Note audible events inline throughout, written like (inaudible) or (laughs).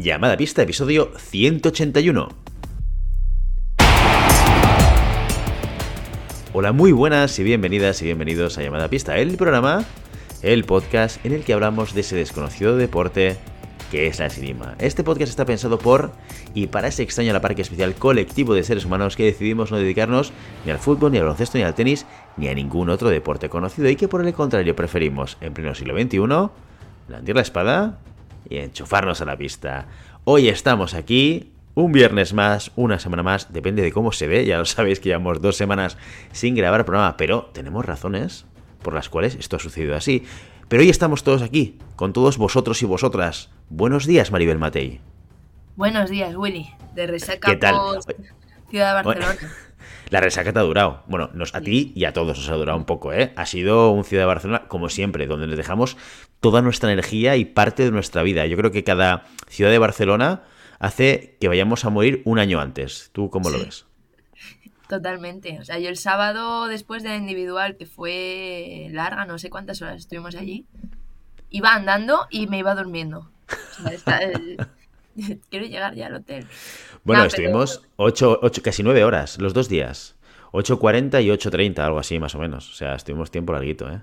Llamada Pista, episodio 181. Hola, muy buenas y bienvenidas y bienvenidos a Llamada Pista, el programa, el podcast en el que hablamos de ese desconocido deporte que es la esgrima. Este podcast está pensado por y para ese extraño la parque especial colectivo de seres humanos que decidimos no dedicarnos ni al fútbol, ni al baloncesto, ni al tenis, ni a ningún otro deporte conocido y que por el contrario preferimos en pleno siglo XXI blandir la espada y enchufarnos a la pista. Hoy estamos aquí, un viernes más, una semana más, depende de cómo se ve, ya lo sabéis que llevamos dos semanas sin grabar programa, pero tenemos razones por las cuales esto ha sucedido así. Pero hoy estamos todos aquí, con todos vosotros y vosotras. Buenos días, Maribel Matei. Buenos días, Willy. De resaca ¿Qué tal? Ciudad de Barcelona. La resaca te ha durado. Bueno, nos, a ti y a todos os ha durado un poco, ¿eh? Ha sido un Ciudad de Barcelona, como siempre, donde les dejamos toda nuestra energía y parte de nuestra vida. Yo creo que cada Ciudad de Barcelona hace que vayamos a morir un año antes. ¿Tú cómo lo ves? Totalmente. O sea, yo el sábado después de la individual, que fue larga, no sé cuántas horas estuvimos allí, iba andando y me iba durmiendo. O sea, está el- (laughs) Quiero llegar ya al hotel. Bueno, No, estuvimos ocho, ocho, casi nueve horas, los dos días. 8.40 y 8.30, algo así más o menos. O sea, estuvimos tiempo larguito, ¿eh?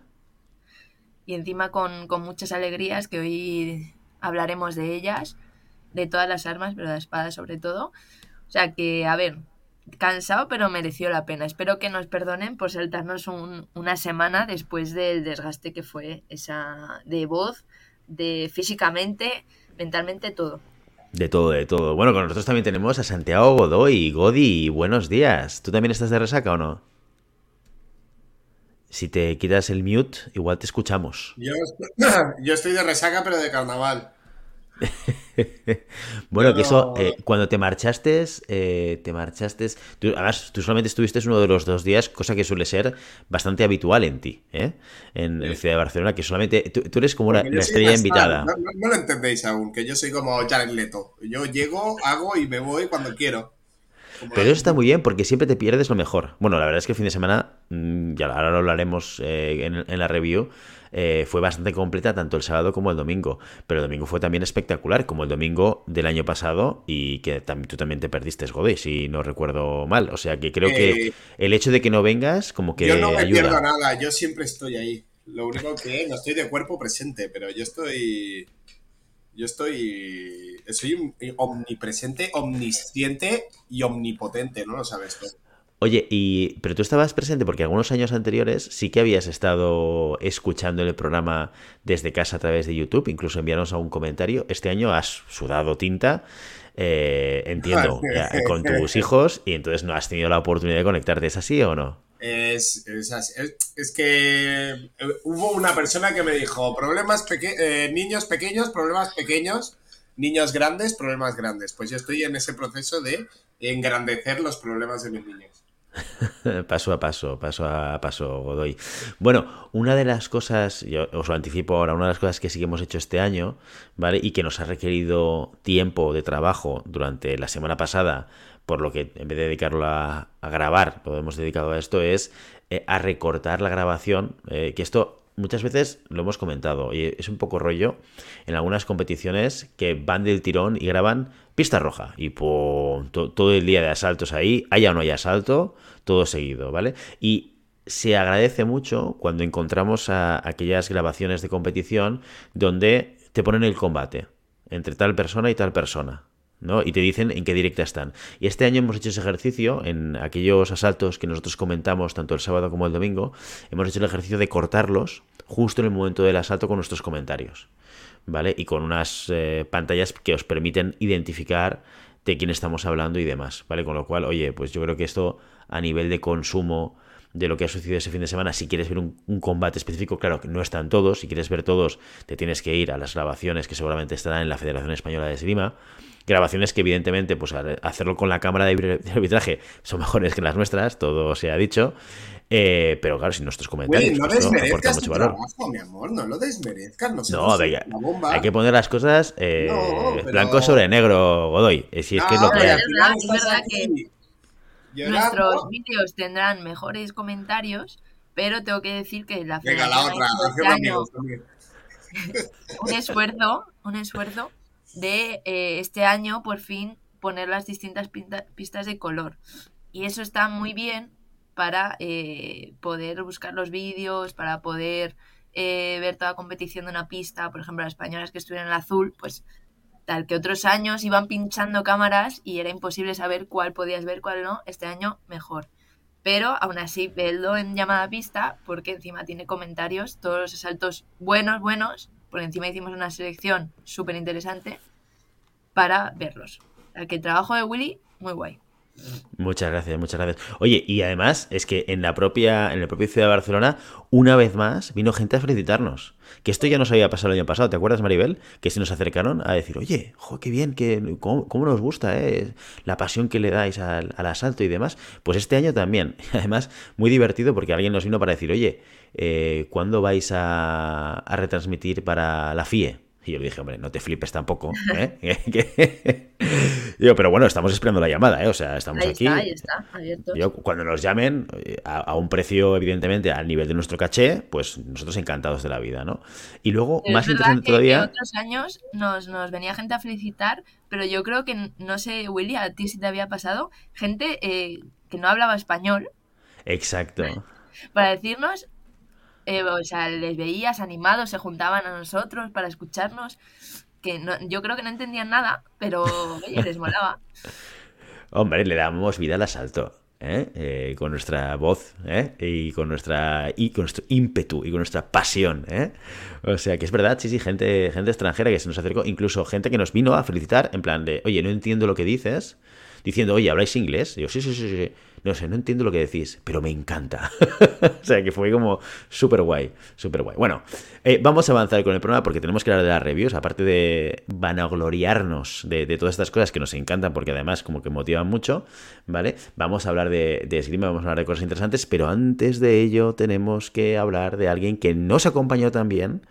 Y encima con, con muchas alegrías, que hoy hablaremos de ellas, de todas las armas, pero de la espada sobre todo. O sea que, a ver, cansado, pero mereció la pena. Espero que nos perdonen por saltarnos un- una semana después del desgaste que fue esa de voz, de físicamente, mentalmente, todo. De todo, de todo. Bueno, con nosotros también tenemos a Santiago Godoy. Godi, buenos días. ¿Tú también estás de resaca o no? Si te quitas el mute, igual te escuchamos. Yo, (clears throat) yo estoy de resaca, pero de carnaval. (laughs) Bueno, que eso, eh, cuando te marchaste, eh, te marchaste. Tú, además, tú solamente estuviste uno de los dos días, cosa que suele ser bastante habitual en ti, ¿eh? En, Sí. Ciudad de Barcelona, que solamente. Tú, tú eres como una, la estrella invitada. No, no- no lo entendéis aún, que yo soy como Jared Leto. Yo llego, hago y me voy cuando quiero. Pero eso está muy bien porque siempre te pierdes lo mejor. Bueno, la verdad es que el fin de semana, mm, ya ahora lo hablaremos eh, en, en la review, eh, fue bastante completa tanto el sábado como el domingo. Pero el domingo fue también espectacular, como el domingo del año pasado y que tam- tú también te perdiste, Godoy, si no recuerdo mal. O sea que creo que Eh, el hecho de que no vengas como que yo no me pierdo nada, yo siempre estoy ahí. Lo único que no estoy de cuerpo presente, pero yo estoy. Yo estoy. Soy un- omnipresente, omnisciente y omnipotente, ¿no lo sabes tú? Oye, y pero tú estabas presente porque algunos años anteriores sí que habías estado escuchando el programa desde casa a través de YouTube, incluso enviarnos algún comentario. Este año has sudado tinta, eh, entiendo, (laughs) con tus hijos y entonces no has tenido la oportunidad de conectarte. ¿Es así o no? Es, es, que eh, hubo una persona que me dijo, problemas peque eh, niños pequeños, problemas pequeños, niños grandes, problemas grandes. Pues yo estoy en ese proceso de engrandecer los problemas de mis niños. (laughs) Paso a paso, paso a paso, Godoy. Bueno, una de las cosas, yo os lo anticipo ahora, una de las cosas que sí que hemos hecho este año, ¿vale? Y que nos ha requerido tiempo de trabajo durante la semana pasada, por lo que en vez de dedicarlo a, grabar, lo hemos dedicado a esto, es eh, a recortar la grabación, eh, que esto muchas veces lo hemos comentado, y es un poco rollo en algunas competiciones que van del tirón y graban pista roja y todo el día de asaltos ahí, haya o no haya asalto, todo seguido, ¿vale? Y se agradece mucho cuando encontramos a aquellas grabaciones de competición donde te ponen el combate entre tal persona y tal persona. ¿No? Y te dicen en qué directa están. Y este año hemos hecho ese ejercicio en aquellos asaltos que nosotros comentamos tanto el sábado como el domingo. Hemos hecho el ejercicio de cortarlos justo en el momento del asalto con nuestros comentarios. ¿Vale? Y con unas eh, pantallas que os permiten identificar de quién estamos hablando y demás. ¿Vale? Con lo cual, oye, pues yo creo que esto a nivel de consumo de lo que ha sucedido ese fin de semana. Si quieres ver un, combate específico, claro que no están todos. Si quieres ver todos, te tienes que ir a las grabaciones que seguramente estarán en la Federación Española de Esgrima. Grabaciones que, evidentemente, pues hacerlo con la cámara de arbitraje (laughs) son mejores que las nuestras, todo se ha dicho. Eh, pero claro, sin nuestros comentarios, Uy, no pues, desmerezcas aporta mucho valor. Trabajo, mi amor, no lo desmerezcas, no, no a ver, hay que poner las cosas eh, no, pero... blanco sobre negro, Godoy. Si es no, que es lo que hay. Es verdad, es verdad que Llorando. nuestros vídeos tendrán mejores comentarios, pero tengo que decir que la Venga, la otra, este año amigos un esfuerzo, un esfuerzo de eh, este año por fin poner las distintas pistas de color. Y eso está muy bien para eh, poder buscar los vídeos, para poder eh, ver toda competición de una pista, por ejemplo, las españolas que estuvieron en el azul, pues tal que otros años iban pinchando cámaras y era imposible saber cuál podías ver, cuál no, este año mejor. Pero aún así, vedlo en llamada pista, porque encima tiene comentarios, todos los asaltos buenos, buenos, porque encima hicimos una selección súper interesante para verlos. El trabajo de Willy, muy guay. Muchas gracias, muchas gracias. Oye, y además es que en la propia, en la propia ciudad de Barcelona, una vez más vino gente a felicitarnos. Que esto ya nos había pasado el año pasado, ¿te acuerdas, Maribel? Que se nos acercaron a decir, oye, jo, qué bien, que, cómo, nos gusta eh? la pasión que le dais al, asalto y demás. Pues este año también. (laughs) Además, muy divertido porque alguien nos vino para decir, oye, eh, ¿cuándo vais a, a retransmitir para la FIE? Y yo le dije, hombre, no te flipes tampoco. ¿eh? (laughs) (laughs) Digo, pero bueno, estamos esperando la llamada, ¿eh? O sea, estamos aquí. ahí está, abierto. cuando nos llamen, eh, a, un precio, evidentemente, al nivel de nuestro caché, pues nosotros encantados de la vida, ¿no? Y luego, más interesante todavía. En otros años nos, nos venía gente a felicitar, pero yo creo que, no sé, Willy, a ti si te había pasado, gente eh, que no hablaba español. Exacto. (laughs) Para decirnos, eh, o sea, les veías animados, se juntaban a nosotros para escucharnos, que yo creo que no entendían nada, pero (laughs) oye, les molaba. Hombre, le damos vida al asalto. ¿eh? Eh, con nuestra voz y con nuestra y con nuestro ímpetu y con nuestra pasión o sea que es verdad sí sí gente gente extranjera que se nos acercó incluso gente que nos vino a felicitar en plan de oye no entiendo lo que dices diciendo oye habláis inglés y yo sí sí sí sí no sé, no entiendo lo que decís, pero me encanta. (laughs) o sea, que fue como súper guay, súper guay. Bueno, eh, vamos a avanzar con el programa porque tenemos que hablar de las reviews, aparte de vanagloriarnos de, de, todas estas cosas que nos encantan porque además como que motivan mucho, ¿vale? Vamos a hablar de, de vamos a hablar de cosas interesantes, pero antes de ello tenemos que hablar de alguien que nos acompañó también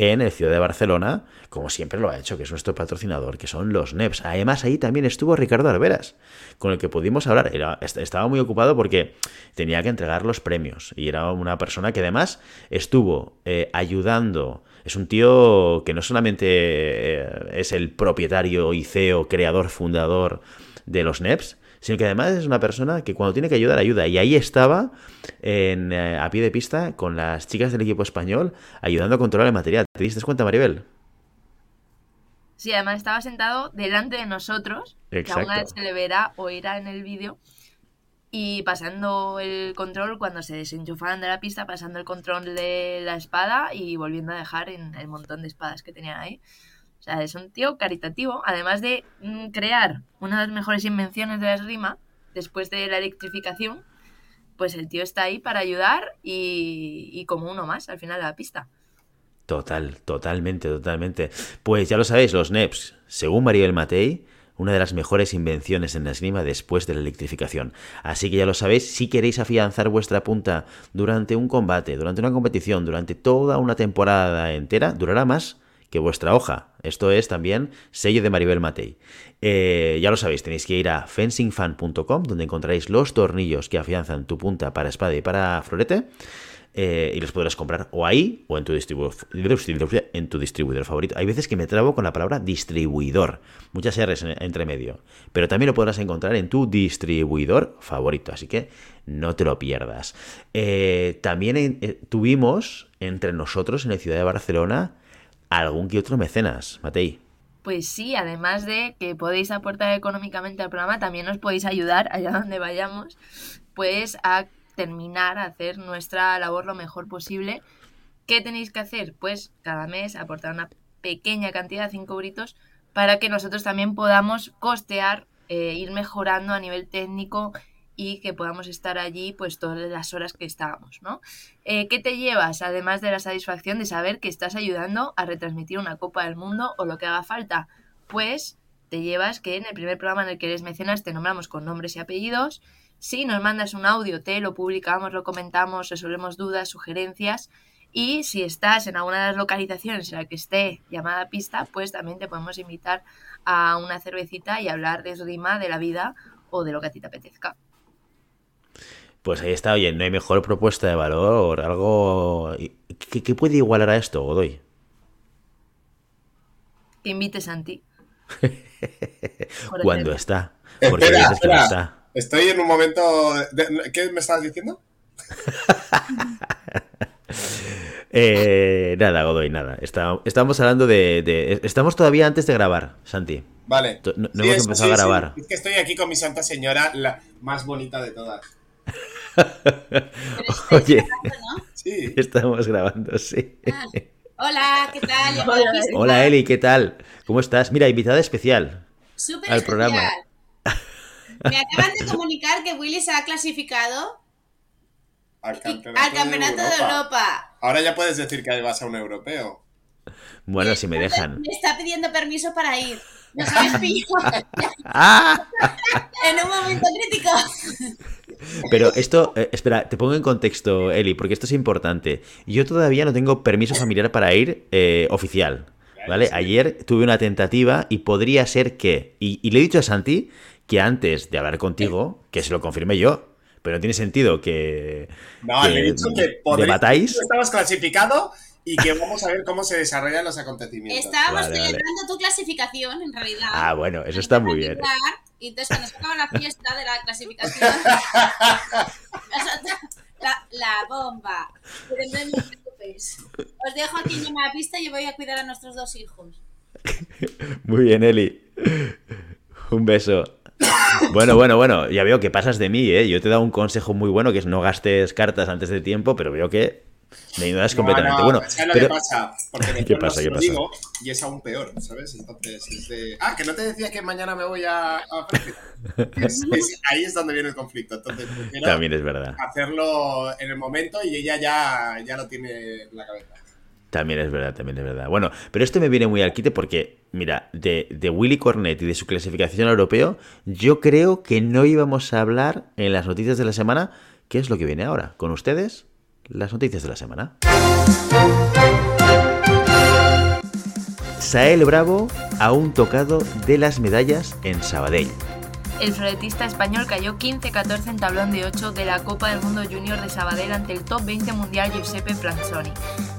en el Ciudad de Barcelona, como siempre lo ha hecho, que es nuestro patrocinador, que son los NEPs. Además, ahí también estuvo Ricardo Alveras, con el que pudimos hablar. Estaba muy ocupado porque tenía que entregar los premios y era una persona que además estuvo eh, ayudando. Es un tío que no solamente eh, es el propietario y CEO, creador, fundador de los NEPs, sino que además es una persona que cuando tiene que ayudar, ayuda. Y ahí estaba en, eh, a pie de pista con las chicas del equipo español ayudando a controlar el material. ¿Te diste cuenta, Maribel? Sí, además estaba sentado delante de nosotros, que aún se le verá o irá en el vídeo, y pasando el control cuando se desenchufaban de la pista, pasando el control de la espada y volviendo a dejar en el montón de espadas que tenían ahí. O sea, es un tío caritativo, además de mm, crear una de las mejores invenciones de la esgrima, después de la electrificación, pues el tío está ahí para ayudar y, como uno más al final de la pista. Total, totalmente, totalmente. Pues ya lo sabéis, los NEPs, según Mariel Matei, una de las mejores invenciones en la esgrima después de la electrificación. Así que ya lo sabéis, si queréis afianzar vuestra punta durante un combate, durante una competición, durante toda una temporada entera, durará más que vuestra hoja. Esto es también sello de Maribel Matei. Eh, ya lo sabéis, tenéis que ir a fencingfan.com donde encontraréis los tornillos que afianzan tu punta para espada y para florete. Eh, y los podrás comprar o ahí o en tu, distribuidor, en tu distribuidor favorito. Hay veces que me trabo con la palabra distribuidor, muchas R's entre medio, pero también lo podrás encontrar en tu distribuidor favorito, así que no te lo pierdas. Eh, también tuvimos entre nosotros en la ciudad de Barcelona algún que otro mecenas, Matei. Pues sí, además de que podéis aportar económicamente al programa, también os podéis ayudar (laughs) allá donde vayamos, pues a terminar, a hacer nuestra labor lo mejor posible. ¿Qué tenéis que hacer? Pues cada mes aportar una pequeña cantidad, 5 euritos, para que nosotros también podamos costear, eh, ir mejorando a nivel técnico y que podamos estar allí pues todas las horas que estábamos, ¿no? Eh, ¿Qué te llevas, además de la satisfacción de saber que estás ayudando a retransmitir una Copa del Mundo o lo que haga falta? Pues te llevas que en el primer programa en el que eres mecenas te nombramos con nombres y apellidos. Si nos mandas un audio, te lo publicamos, lo comentamos, resolvemos dudas, sugerencias. Y si estás en alguna de las localizaciones en la que esté llamada pista, pues también te podemos invitar a una cervecita y hablar de esgrima, de la vida o de lo que a ti te apetezca. Pues ahí está, oye, no hay mejor propuesta de valor, algo... ¿Qué, puede igualar a esto, Godoy? Que invites a ti. (laughs) Cuando está. Espera, Porque hay veces que no espera. está. Estoy en un momento. de- ¿Qué me estabas diciendo? (laughs) Eh, nada, Godoy, nada. Está- estamos hablando de, de- Estamos todavía antes de grabar, Santi. Vale. No- no Sí, hemos empezado a sí. grabar. Es que estoy aquí con mi Santa Señora, la más bonita de todas. (laughs) Oye, ¿no? Sí. estamos grabando, sí. Ah. Hola, ¿qué tal? Hola, Eli, ¿qué tal? ¿Cómo estás? Mira, invitada especial. Súper al especial. programa. (laughs) Me acaban de comunicar que Willy se ha clasificado Al y- campeonato, al campeonato de Europa. Ahora ya puedes decir que vas a un europeo. Bueno, si me dejan. Me está pidiendo permiso para ir. Nos habéis pillado (laughs) ¡Ah! en un momento crítico. Pero esto, eh, espera, te pongo en contexto, Eli, porque esto es importante. Yo todavía no tengo permiso familiar para ir eh, oficial. ¿Vale? Ayer tuve una tentativa y podría ser que. Y, y le he dicho a Santi que antes de hablar contigo, que se lo confirmé yo, pero no tiene sentido que. No, que le he dicho que podréis- debatáis. estabas clasificado y que vamos a ver cómo se desarrollan los acontecimientos. Estábamos Vale, vale. celebrando tu clasificación, en realidad. Ah, bueno, eso está muy bien. Y entonces cuando se acaba la fiesta de la clasificación, (laughs) (laughs) la, la bomba. Pero no os preocupéis. Os dejo aquí en la pista y voy a cuidar a nuestros dos hijos. Muy bien, Eli. Un beso. Bueno, bueno, bueno, ya veo que pasas de mí, ¿eh? Yo te he dado un consejo muy bueno, que es no gastes cartas antes de tiempo, pero veo que me ignoras completamente. No, no, bueno, ¿sabes lo pero... que pasa? Porque (laughs) ¿Qué pasa, qué pasa? digo y es aún peor, ¿sabes? Entonces es de... Ah, que no te decía que mañana me voy a... a Francia. (laughs) Es- es- ahí es donde viene el conflicto. Entonces También es verdad. hacerlo en el momento y ella ya, ya lo tiene en la cabeza. También es verdad, también es verdad. Bueno, pero esto me viene muy al quite porque, mira, de, de Willy Cornet y de su clasificación europeo, yo creo que no íbamos a hablar en las noticias de la semana, ¿qué es lo que viene ahora? Con ustedes, las noticias de la semana. Sael Bravo a un tocado de las medallas en Sabadell. El floretista español cayó 15-14 en tablón de 8 de la Copa del Mundo Junior de Sabadell ante el top 20 mundial Giuseppe Franzoni.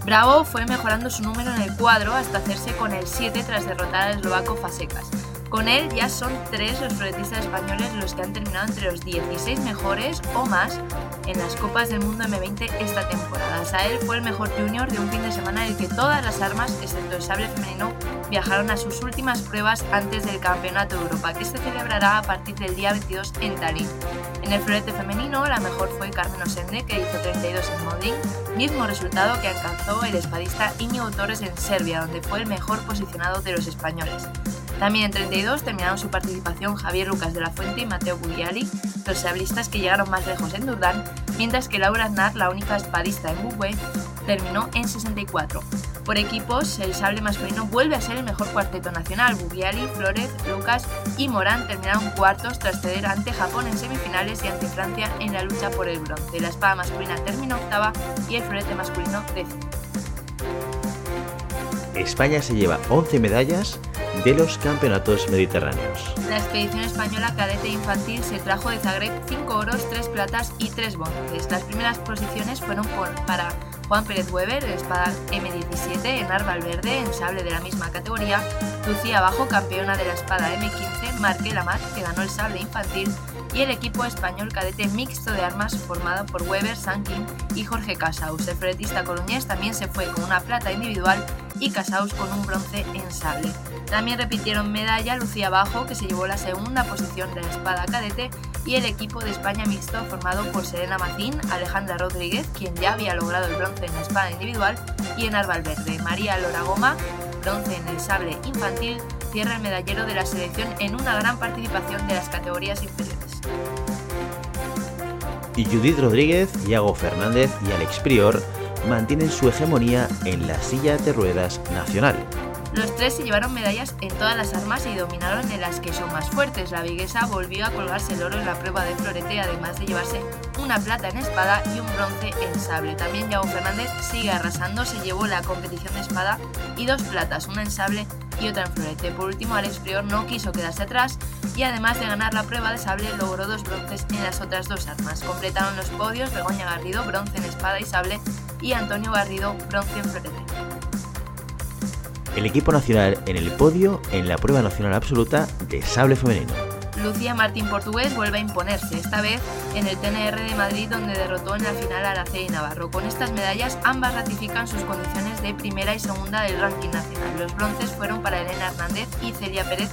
Bravo fue mejorando su número en el cuadro hasta hacerse con el 7 tras derrotar al eslovaco Fasekas. Con él ya son tres los floretistas españoles los que han terminado entre los 16 mejores o más en las Copas del Mundo M20 esta temporada. Sael fue el mejor junior de un fin de semana en el que todas las armas, excepto el sable femenino, viajaron a sus últimas pruebas antes del Campeonato de Europa, que se celebrará a partir del día 22 en Tallinn. En el florete femenino, la mejor fue Carmen Osende, que hizo 32 en Modlin, mismo resultado que alcanzó el espadista Íñigo Torres en Serbia, donde fue el mejor posicionado de los españoles. También en 32 terminaron su participación Javier Lucas de la Fuente y Mateo Bugliali, los sablistas que llegaron más lejos en Durdán, mientras que Laura Aznar, la única espadista en Bugüe, terminó en 64. Por equipos, el sable masculino vuelve a ser el mejor cuarteto nacional. Bugliali, Flores, Lucas y Morán terminaron cuartos tras ceder ante Japón en semifinales y ante Francia en la lucha por el bronce. La espada masculina terminó octava y el florete masculino décimo. España se lleva 11 medallas de los campeonatos mediterráneos. La expedición española cadete infantil se trajo de Zagreb 5 oros, 3 platas y 3 bronces. Las primeras posiciones fueron por- para Juan Pérez Weber, espada M17, en Arval Verde, en sable de la misma categoría, Lucía Bajo, campeona de la espada M15, Marque Lamar, que ganó el sable infantil, y el equipo español cadete mixto de armas formado por Weber, Sankin y Jorge Casaus. El floretista coruñés también se fue con una plata individual y Casaus con un bronce en sable. También repitieron medalla Lucía Bajo, que se llevó la segunda posición de la espada cadete, y el equipo de España mixto formado por Serena Macín, Alejandra Rodríguez, quien ya había logrado el bronce en la espada individual, y en Arval Verde, María Lora Goma, bronce en el sable infantil, cierra el medallero de la selección en una gran participación de las categorías inferiores. Y Judith Rodríguez, Iago Fernández y Alex Prior mantienen su hegemonía en la silla de ruedas nacional. Los tres se llevaron medallas en todas las armas y dominaron en las que son más fuertes. La viguesa volvió a colgarse el oro en la prueba de florete, además de llevarse una plata en espada y un bronce en sable. También Yago Fernández sigue arrasando, se llevó la competición de espada y dos platas, una en sable y otra en florete. Por último, Alex Prior no quiso quedarse atrás y además de ganar la prueba de sable, logró dos bronces en las otras dos armas. Completaron los podios Begoña Garrido, bronce en espada y sable, y Antonio Garrido, bronce en florete. El equipo nacional en el podio en la prueba nacional absoluta de sable femenino. Lucía Martín Portugués vuelve a imponerse, esta vez en el TNR de Madrid donde derrotó en la final a Araceli Navarro. Con estas medallas ambas ratifican sus condiciones de primera y segunda del ranking nacional. Los bronces fueron para Elena Hernández y Celia Pérez,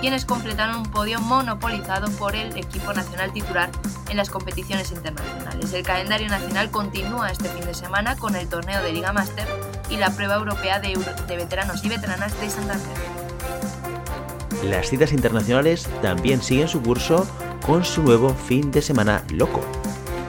quienes completaron un podio monopolizado por el equipo nacional titular en las competiciones internacionales. El calendario nacional continúa este fin de semana con el torneo de Liga Master y la prueba europea de, de veteranos y veteranas de Santander las citas internacionales también siguen su curso con su nuevo fin de semana loco.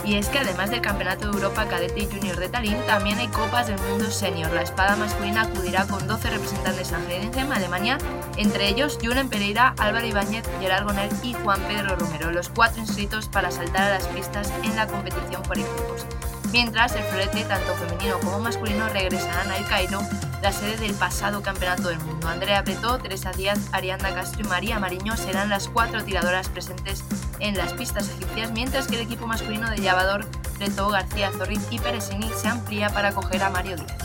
Y es que además del Campeonato de Europa Cadete y Junior de Tallinn, también hay Copas del Mundo Senior. La espada masculina acudirá con 12 representantes en Alemania, entre ellos Julen Pereira, Álvaro Ibáñez, Gerard Gonel y Juan Pedro Romero, los cuatro inscritos para saltar a las pistas en la competición por equipos mientras el florete, tanto femenino como masculino, regresarán al Cairo, la sede del pasado Campeonato del Mundo. Andrea Bretó, Teresa Díaz, Arianda Castro y María Mariño serán las cuatro tiradoras presentes en las pistas egipcias, mientras que el equipo masculino de llevador Bretó, García Zorriz y Peresini se amplía para acoger a Mario Díaz.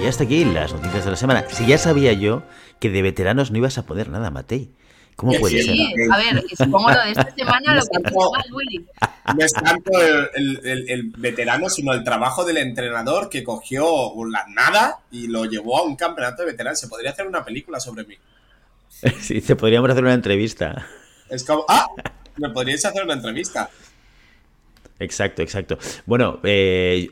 Y hasta aquí las noticias de la semana. Si ya sabía yo que de veteranos no ibas a poder nada, Matei. ¿Cómo puede ser? A ver, supongo lo de esta semana lo que tanto, Willy. No es tanto el, veterano, sino el trabajo del entrenador que cogió la nada y lo llevó a un campeonato de veteranos. Se podría hacer una película sobre mí. (laughs) Sí, se podríamos hacer una entrevista. Es como, ah, me podríais hacer una entrevista. Exacto, exacto. Bueno, eh,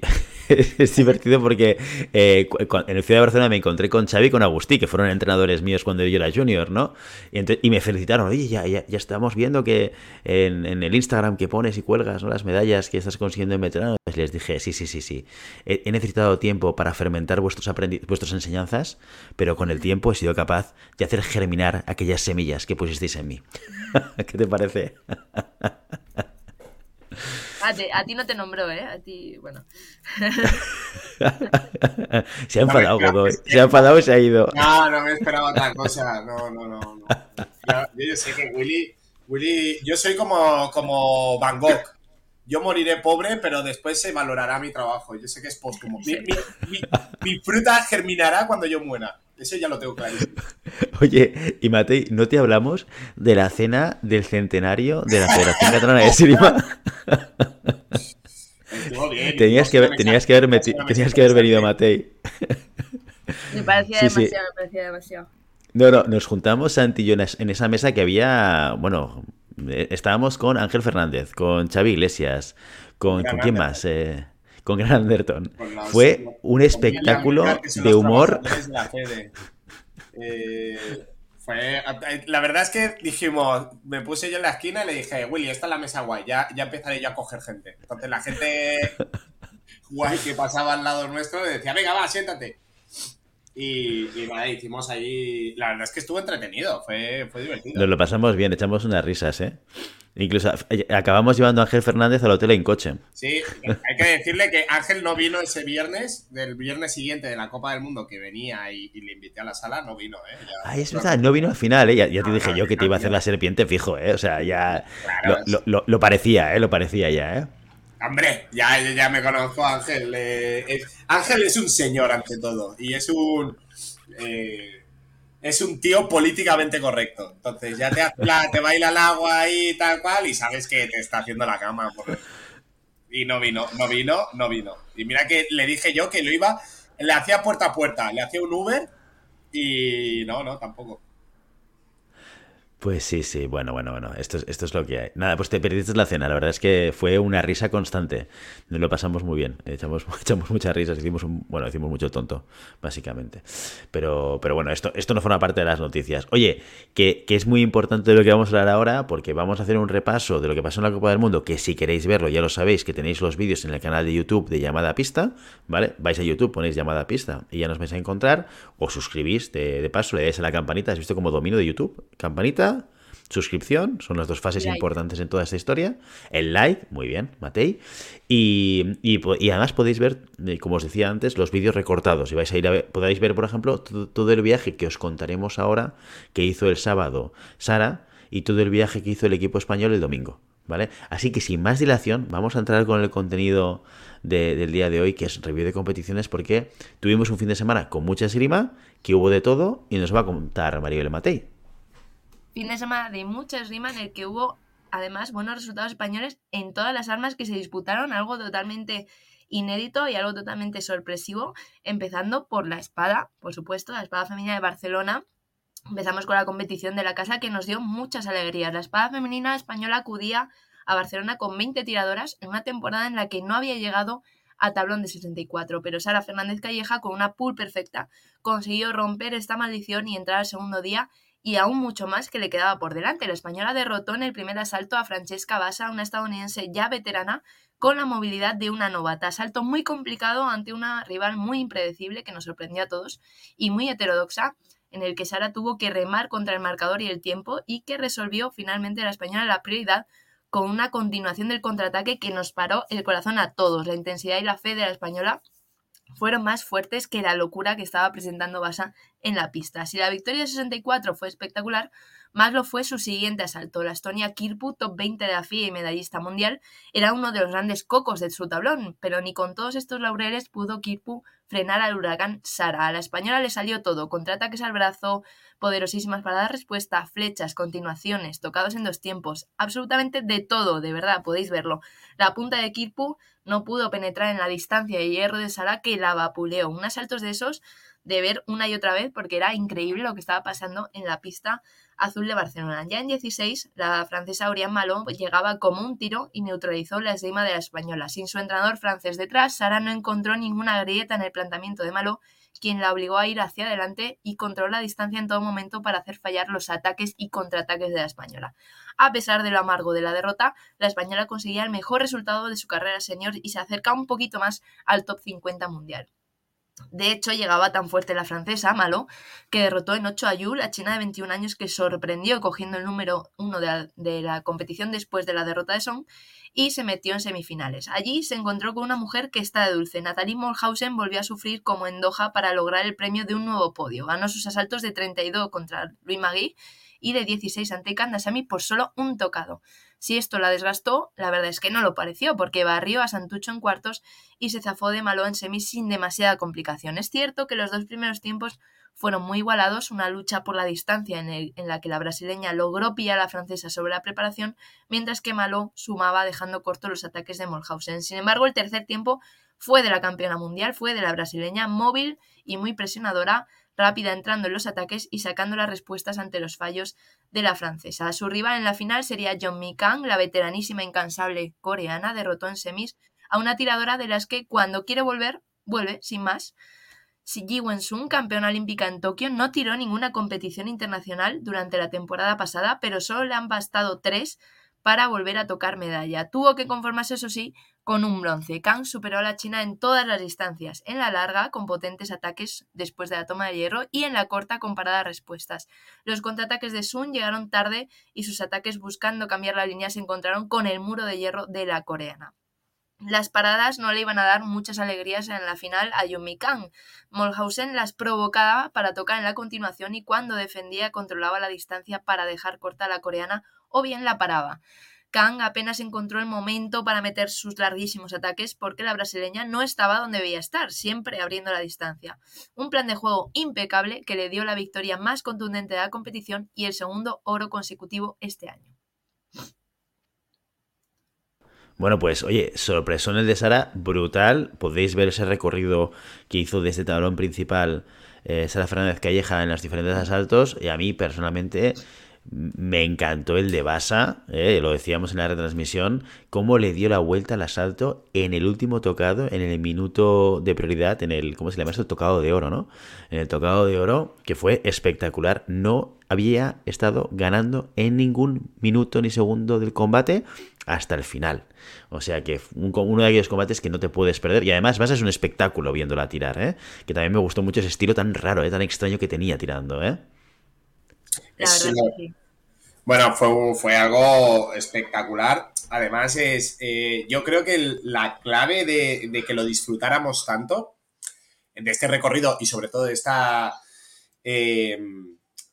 (laughs) es divertido porque eh, en el Ciudad de Barcelona me encontré con Xavi y con Agustí, que fueron entrenadores míos cuando yo era junior, ¿no? Y, me felicitaron, oye, ya, ya, ya, estamos viendo que en, el Instagram que pones y cuelgas ¿no? las medallas que estás consiguiendo en veteranos. Les dije, sí, sí, sí, sí. He, necesitado tiempo para fermentar vuestros, vuestras enseñanzas, pero con el tiempo he sido capaz de hacer germinar aquellas semillas que pusisteis en mí. (laughs) ¿Qué te parece? (laughs) A, ti no te nombró, ¿eh? A ti, bueno. (laughs) se ha enfadado, Godoy. Se ha enfadado y se ha ido. No, no me esperaba tal cosa. No, no, no. no. Yo, sé que Willy, Willy, yo soy como, como Van Gogh. Yo moriré pobre, pero después se valorará mi trabajo. Yo sé que es póstumo. Mi, mi, mi fruta germinará cuando yo muera. Eso ya lo tengo claro. (laughs) Oye, y Matei, ¿no te hablamos de la cena del centenario de la Federación Catalana de Esgrima? tenías, que, tenías, que haber tenías que haber venido, Matei. Me parecía demasiado, me parecía demasiado. No, no, nos juntamos Santi y yo en esa mesa que había, bueno, eh, estábamos con Ángel Fernández, con Xavi Iglesias, con, ¿con quién más? Eh, con Gran Anderton. Fue un espectáculo de humor. Eh, fue, la verdad es que dijimos, me puse yo en la esquina y le dije, Willy, esta es la mesa guay, ya, ya empezaré yo a coger gente. Entonces la gente (laughs) guay que pasaba al lado nuestro decía, venga, va, siéntate. Y, y nada, hicimos ahí. La verdad es que estuvo entretenido, fue, fue divertido. Nos lo pasamos bien, echamos unas risas, ¿eh? Incluso eh, acabamos llevando a Ángel Fernández al hotel en coche. Sí, hay que decirle que Ángel no vino ese viernes, del viernes siguiente de la Copa del Mundo que venía y, le invité a la sala, no vino, ¿eh? Ya, es verdad, no vino al final, ¿eh? Ya, te dije yo que te iba a hacer la serpiente fijo, ¿eh? O sea, ya lo, lo, parecía, ¿eh? Lo parecía ya, ¿eh? Hombre, ya, ya me conozco Ángel. Eh, Ángel es un señor ante todo y es un... Eh, es un tío políticamente correcto. Entonces ya te, baila el agua ahí tal cual y sabes que te está haciendo la cama. Y no vino, no vino, no vino. Y mira que le dije yo que lo iba, le hacía puerta a puerta, le hacía un Uber y no, no, tampoco. Pues sí, sí, bueno, bueno, bueno, esto es, esto es lo que hay. Nada, pues te perdiste la cena, la verdad es que fue una risa constante. Nos lo pasamos muy bien, (laughs) echamos, muchas risas, hicimos un, bueno, hicimos mucho tonto, básicamente. Pero, pero bueno, esto, esto no forma parte de las noticias. Oye, que, que es muy importante lo que vamos a hablar ahora, porque vamos a hacer un repaso de lo que pasó en la Copa del Mundo, que si queréis verlo, ya lo sabéis, que tenéis los vídeos en el canal de YouTube de Llamada Pista, ¿vale? Vais a YouTube, ponéis Llamada Pista y ya nos vais a encontrar, o suscribís de, de paso, le dais a la campanita, has visto como domino de YouTube, campanita suscripción, son las dos fases importantes en toda esta historia. El like, muy bien, Matei. Y, y, además podéis ver, eh, como os decía antes, los vídeos recortados. Y vais a ir a ver, podéis ver, por ejemplo, todo, el viaje que os contaremos ahora, que hizo el sábado Sara, y todo el viaje que hizo el equipo español el domingo. ¿Vale? Así que sin más dilación, vamos a entrar con el contenido del día de hoy, que es review de competiciones, porque tuvimos un fin de semana con mucha esgrima, que hubo de todo, y nos va a contar Maribel Matei. Fin de semana de mucha esgrima en el que hubo además buenos resultados españoles en todas las armas que se disputaron, algo totalmente inédito y algo totalmente sorpresivo, empezando por la espada, por supuesto, la espada femenina de Barcelona. Empezamos con la competición de la casa que nos dio muchas alegrías. La espada femenina española acudía a Barcelona con 20 tiradoras en una temporada en la que no había llegado a tablón de 64, pero Sara Fernández Calleja con una pool perfecta consiguió romper esta maldición y entrar al segundo día y aún mucho más que le quedaba por delante. La española derrotó en el primer asalto a Francesca Bassa, una estadounidense ya veterana, con la movilidad de una novata. Asalto muy complicado ante una rival muy impredecible que nos sorprendió a todos y muy heterodoxa, en el que Sara tuvo que remar contra el marcador y el tiempo y que resolvió finalmente la española la prioridad con una continuación del contraataque que nos paró el corazón a todos. La intensidad y la fe de la española fueron más fuertes que la locura que estaba presentando Basa en la pista. Si la victoria de 64 fue espectacular, más lo fue su siguiente asalto. La Estonia Kirpu, top 20 de la FIA y medallista mundial, era uno de los grandes cocos de su tablón, pero ni con todos estos laureles pudo Kirpu frenar al huracán Sara. A la española le salió todo, contraataques al brazo, poderosísimas para dar respuesta, flechas, continuaciones, tocados en dos tiempos, absolutamente de todo, de verdad, podéis verlo. La punta de Kirpu no pudo penetrar en la distancia de hierro de Sara que la vapuleó. Un asaltos de esos de ver una y otra vez porque era increíble lo que estaba pasando en la pista azul de Barcelona. Ya en 16, la francesa Oriane Malo llegaba como un tiro y neutralizó la esgrima de la española. Sin su entrenador francés detrás, Sara no encontró ninguna grieta en el planteamiento de Malo, quien la obligó a ir hacia adelante y controló la distancia en todo momento para hacer fallar los ataques y contraataques de la española. A pesar de lo amargo de la derrota, la española conseguía el mejor resultado de su carrera senior y se acerca un poquito más al top 50 mundial. De hecho, llegaba tan fuerte la francesa, Malo, que derrotó en 8 a Yu, la china de 21 años que sorprendió cogiendo el número 1 de la, competición después de la derrota de Song y se metió en semifinales. Allí se encontró con una mujer que está de dulce. Nathalie Molhausen volvió a sufrir como en Doha para lograr el premio de un nuevo podio. Ganó sus asaltos de 32 contra Louis Magui y de 16 ante Kandasamy por solo un tocado. Si esto la desgastó, la verdad es que no lo pareció, porque barrió a Santucho en cuartos y se zafó de malo en semis sin demasiada complicación. Es cierto que los dos primeros tiempos fueron muy igualados, una lucha por la distancia en, la que la brasileña logró pillar a la francesa sobre la preparación, mientras que Malo sumaba dejando cortos los ataques de Molhausen. Sin embargo, el tercer tiempo fue de la campeona mundial, fue de la brasileña móvil y muy presionadora, rápida entrando en los ataques y sacando las respuestas ante los fallos de la francesa. Su rival en la final sería John Mi Kang, la veteranísima incansable coreana, derrotó en semis a una tiradora de las que cuando quiere volver, vuelve, sin más. Si Ji Wen-sun, campeona olímpica en Tokio, no tiró ninguna competición internacional durante la temporada pasada, pero solo le han bastado tres para volver a tocar medalla. Tuvo que conformarse, eso sí, con un bronce. Kang superó a la China en todas las distancias, en la larga con potentes ataques después de la toma de hierro y en la corta con paradas respuestas. Los contraataques de Sun llegaron tarde y sus ataques buscando cambiar la línea se encontraron con el muro de hierro de la coreana. Las paradas no le iban a dar muchas alegrías en la final a Yumi Kang. Molhausen las provocaba para tocar en la continuación y cuando defendía controlaba la distancia para dejar corta a la coreana o bien la paraba. Kang apenas encontró el momento para meter sus larguísimos ataques porque la brasileña no estaba donde debía estar, siempre abriendo la distancia. Un plan de juego impecable que le dio la victoria más contundente de la competición y el segundo oro consecutivo este año. Bueno, pues oye, sorpresones de Sara, brutal. Podéis ver ese recorrido que hizo desde tablón principal eh, Sara Fernández Calleja en los diferentes asaltos. Y a mí personalmente me encantó el de Basa, eh, lo decíamos en la retransmisión, cómo le dio la vuelta al asalto en el último tocado, en el minuto de prioridad, en el, ¿cómo se llama esto? Tocado de oro, ¿no? En el tocado de oro, que fue espectacular. No había estado ganando en ningún minuto ni segundo del combate hasta el final. O sea que uno de aquellos combates que no te puedes perder. Y además Basa es un espectáculo viéndola tirar, ¿eh? Que también me gustó mucho ese estilo tan raro, ¿eh? tan extraño que tenía tirando, ¿eh? Bueno, fue, fue algo espectacular. Además, es eh, yo creo que la clave de, que lo disfrutáramos tanto, de este recorrido y sobre todo de esta, eh,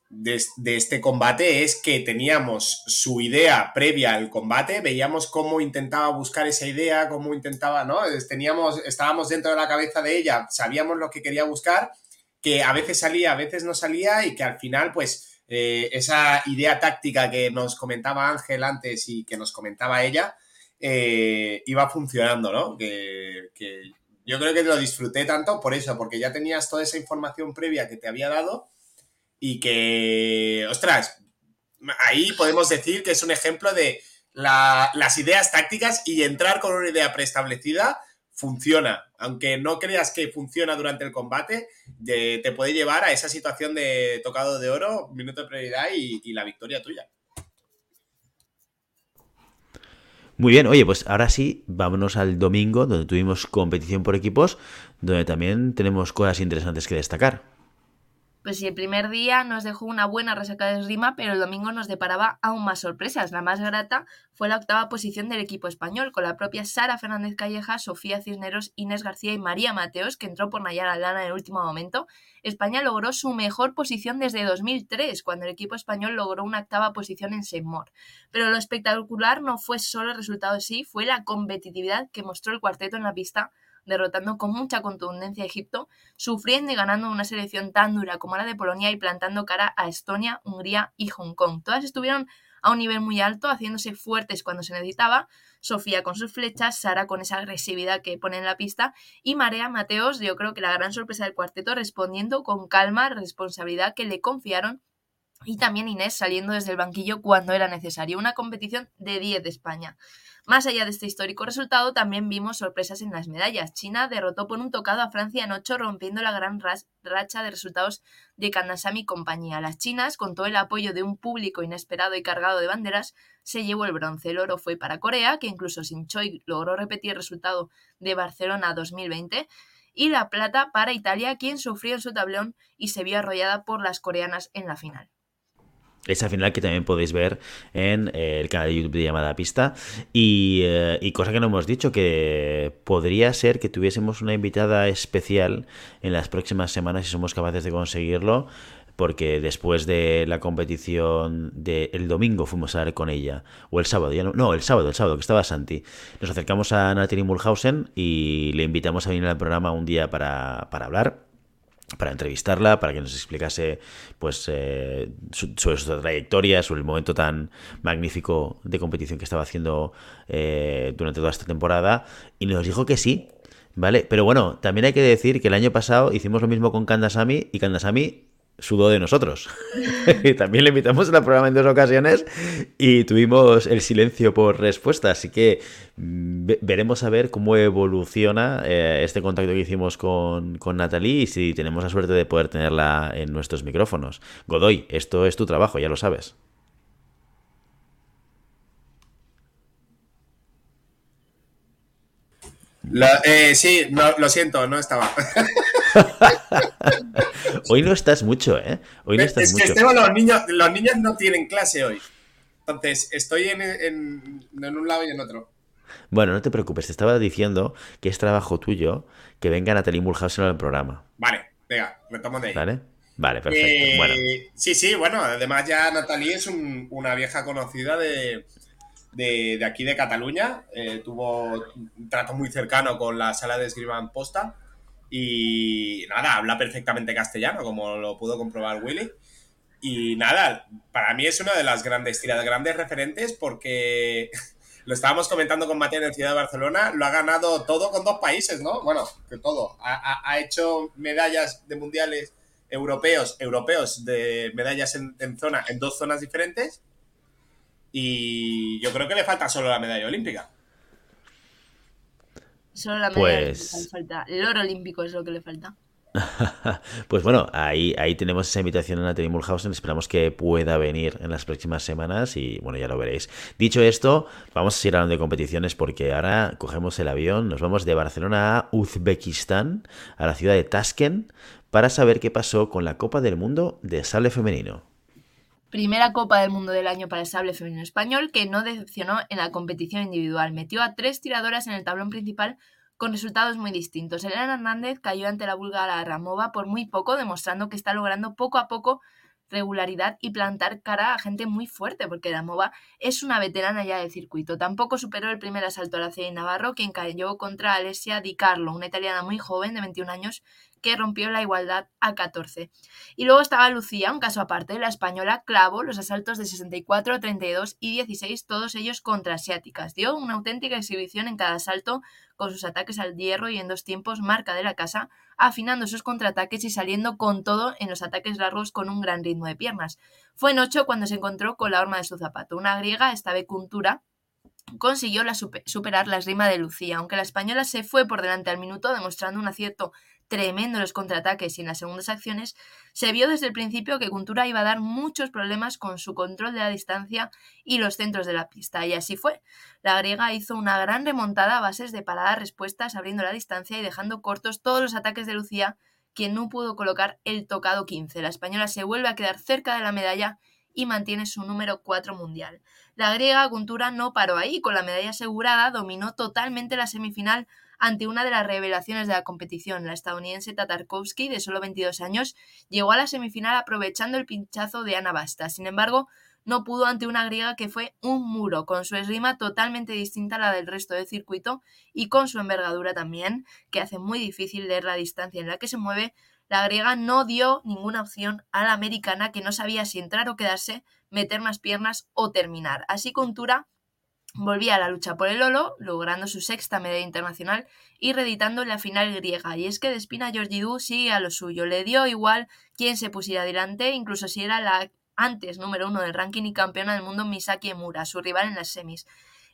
de, este combate es que teníamos su idea previa al combate, veíamos cómo intentaba buscar esa idea, cómo intentaba, ¿no? Teníamos, estábamos dentro de la cabeza de ella, sabíamos lo que quería buscar, que a veces salía, a veces no salía y que al final, pues, eh, esa idea táctica que nos comentaba Ángel antes y que nos comentaba ella, eh, iba funcionando, ¿no? Que, yo creo que lo disfruté tanto por eso, porque ya tenías toda esa información previa que te había dado y que, ostras, ahí podemos decir que es un ejemplo de las ideas tácticas y entrar con una idea preestablecida funciona. Aunque no creas que funciona durante el combate, te puede llevar a esa situación de tocado de oro, minuto de prioridad y, la victoria tuya. Muy bien, oye, pues ahora sí, vámonos al domingo, donde tuvimos competición por equipos, donde también tenemos cosas interesantes que destacar. Pues sí, el primer día nos dejó una buena resaca de esgrima, pero el domingo nos deparaba aún más sorpresas. La más grata fue la octava posición del equipo español, con la propia Sara Fernández Calleja, Sofía Cisneros, Inés García y María Mateos, que entró por Nayara Lana en el último momento. España logró su mejor posición desde 2003, cuando el equipo español logró una octava posición en Seymour. Pero lo espectacular no fue solo el resultado sí, fue la competitividad que mostró el cuarteto en la pista derrotando con mucha contundencia a Egipto, sufriendo y ganando una selección tan dura como la de Polonia y plantando cara a Estonia, Hungría y Hong Kong. Todas estuvieron a un nivel muy alto, haciéndose fuertes cuando se necesitaba, Sofía con sus flechas, Sara con esa agresividad que pone en la pista y Marea Mateos, yo creo que la gran sorpresa del cuarteto, respondiendo con calma, responsabilidad que le confiaron y también Inés saliendo desde el banquillo cuando era necesario. Una competición de 10 de España. Más allá de este histórico resultado, también vimos sorpresas en las medallas. China derrotó por un tocado a Francia en 8, rompiendo la gran racha de resultados de Kandasamy y compañía. Las chinas, con todo el apoyo de un público inesperado y cargado de banderas, se llevó el bronce. El oro fue para Corea, que incluso sin Choi logró repetir el resultado de Barcelona 2020 y la plata para Italia, quien sufrió en su tablón y se vio arrollada por las coreanas en la final esa final que también podéis ver en eh, el canal de YouTube de llamada pista y, eh, y, cosa que no hemos dicho que podría ser que tuviésemos una invitada especial en las próximas semanas si somos capaces de conseguirlo porque después de la competición del domingo fuimos a ver con ella, o el sábado, ya no, no, el sábado, el sábado, que estaba Santi. Nos acercamos a Natalie Mulhausen y le invitamos a venir al programa un día para, para hablar para entrevistarla, para que nos explicase pues eh, sobre su trayectoria, sobre el momento tan magnífico de competición que estaba haciendo eh, durante toda esta temporada, y nos dijo que sí, ¿vale? Pero bueno, también hay que decir que el año pasado hicimos lo mismo con Kandasamy, y Kandasamy sudó de nosotros. (laughs) También le invitamos al programa en dos ocasiones y tuvimos el silencio por respuesta. Así que mm, veremos a ver cómo evoluciona eh, este contacto que hicimos con, con Natalie y si tenemos la suerte de poder tenerla en nuestros micrófonos. Godoy, esto es tu trabajo, ya lo sabes. Eh, sí, lo siento, no estaba. (laughs) (laughs) hoy no estás mucho, ¿eh? Hoy no estás es que Esteban, los niños, los niños no tienen clase hoy. Entonces, estoy en, en, un lado y en otro. Bueno, no te preocupes, te estaba diciendo que es trabajo tuyo que venga Natalie Mulhausen al programa. Vale, venga, retomo de ahí. Vale, vale, perfecto. Eh, bueno. Sí, sí, bueno, además ya Natalie es una vieja conocida de, de, aquí de Cataluña. Eh, tuvo un trato muy cercano con la sala de esgrima en posta. Y nada, habla perfectamente castellano, como lo pudo comprobar Willy. Y nada, para mí es una de las grandes tiradas, grandes referentes porque (laughs) lo estábamos comentando con Mateo en Ciudad de Barcelona, lo ha ganado todo con dos países, ¿no? Bueno, que todo. Ha, hecho medallas de mundiales europeos, europeos de medallas en, zona, en dos zonas diferentes. Y yo creo que le falta solo la medalla olímpica. Solo la medalla pues... le falta. El oro olímpico es lo que le falta. (laughs) pues bueno, ahí, ahí tenemos esa invitación a Natalie Mulhausen. Esperamos que pueda venir en las próximas semanas y bueno, ya lo veréis. Dicho esto, vamos a seguir hablando de competiciones porque ahora cogemos el avión, nos vamos de Barcelona a Uzbekistán, a la ciudad de Tashkent, para saber qué pasó con la Copa del Mundo de Sable Femenino. Primera Copa del Mundo del año para el sable femenino español que no decepcionó en la competición individual. Metió a tres tiradoras en el tablón principal con resultados muy distintos. Elena Hernández cayó ante la búlgara Ramova por muy poco, demostrando que está logrando poco a poco regularidad y plantar cara a gente muy fuerte, porque Damova es una veterana ya del circuito. Tampoco superó el primer asalto a la Navarro, quien cayó contra Alessia Di Carlo, una italiana muy joven de 21 años que rompió la igualdad a 14. Y luego estaba Lucía, un caso aparte, la española clavó los asaltos de 64, 32 y 16, todos ellos contra asiáticas. Dio una auténtica exhibición en cada asalto con sus ataques al hierro y en dos tiempos marca de la casa, afinando sus contraataques y saliendo con todo en los ataques largos con un gran ritmo de piernas. Fue en 8 cuando se encontró con la horma de su zapato, una griega, esta vez Kuntura, consiguió superar la esgrima de Lucía, aunque la española se fue por delante al minuto demostrando un acierto tremendo en los contraataques y en las segundas acciones, se vio desde el principio que Kuntura iba a dar muchos problemas con su control de la distancia y los centros de la pista, y así fue. La griega hizo una gran remontada a bases de paradas respuestas, abriendo la distancia y dejando cortos todos los ataques de Lucía, quien no pudo colocar el tocado 15. La española se vuelve a quedar cerca de la medalla y mantiene su número 4 mundial. La griega Kuntura no paró ahí, con la medalla asegurada dominó totalmente la semifinal ante una de las revelaciones de la competición. La estadounidense Tatarkovsky, de solo 22 años, llegó a la semifinal aprovechando el pinchazo de Ana Basta. Sin embargo, no pudo ante una griega que fue un muro, con su esgrima totalmente distinta a la del resto del circuito y con su envergadura también, que hace muy difícil leer la distancia en la que se mueve. La griega no dio ninguna opción a la americana que no sabía si entrar o quedarse, meter más piernas o terminar. Así Contura Volvía a la lucha por el oro, logrando su sexta medalla internacional y reeditando la final griega. Y es que de Espina Georgidou sigue a lo suyo. Le dio igual quién se pusiera delante, incluso si era la antes número uno del ranking y campeona del mundo Misaki Emura, su rival en las semis.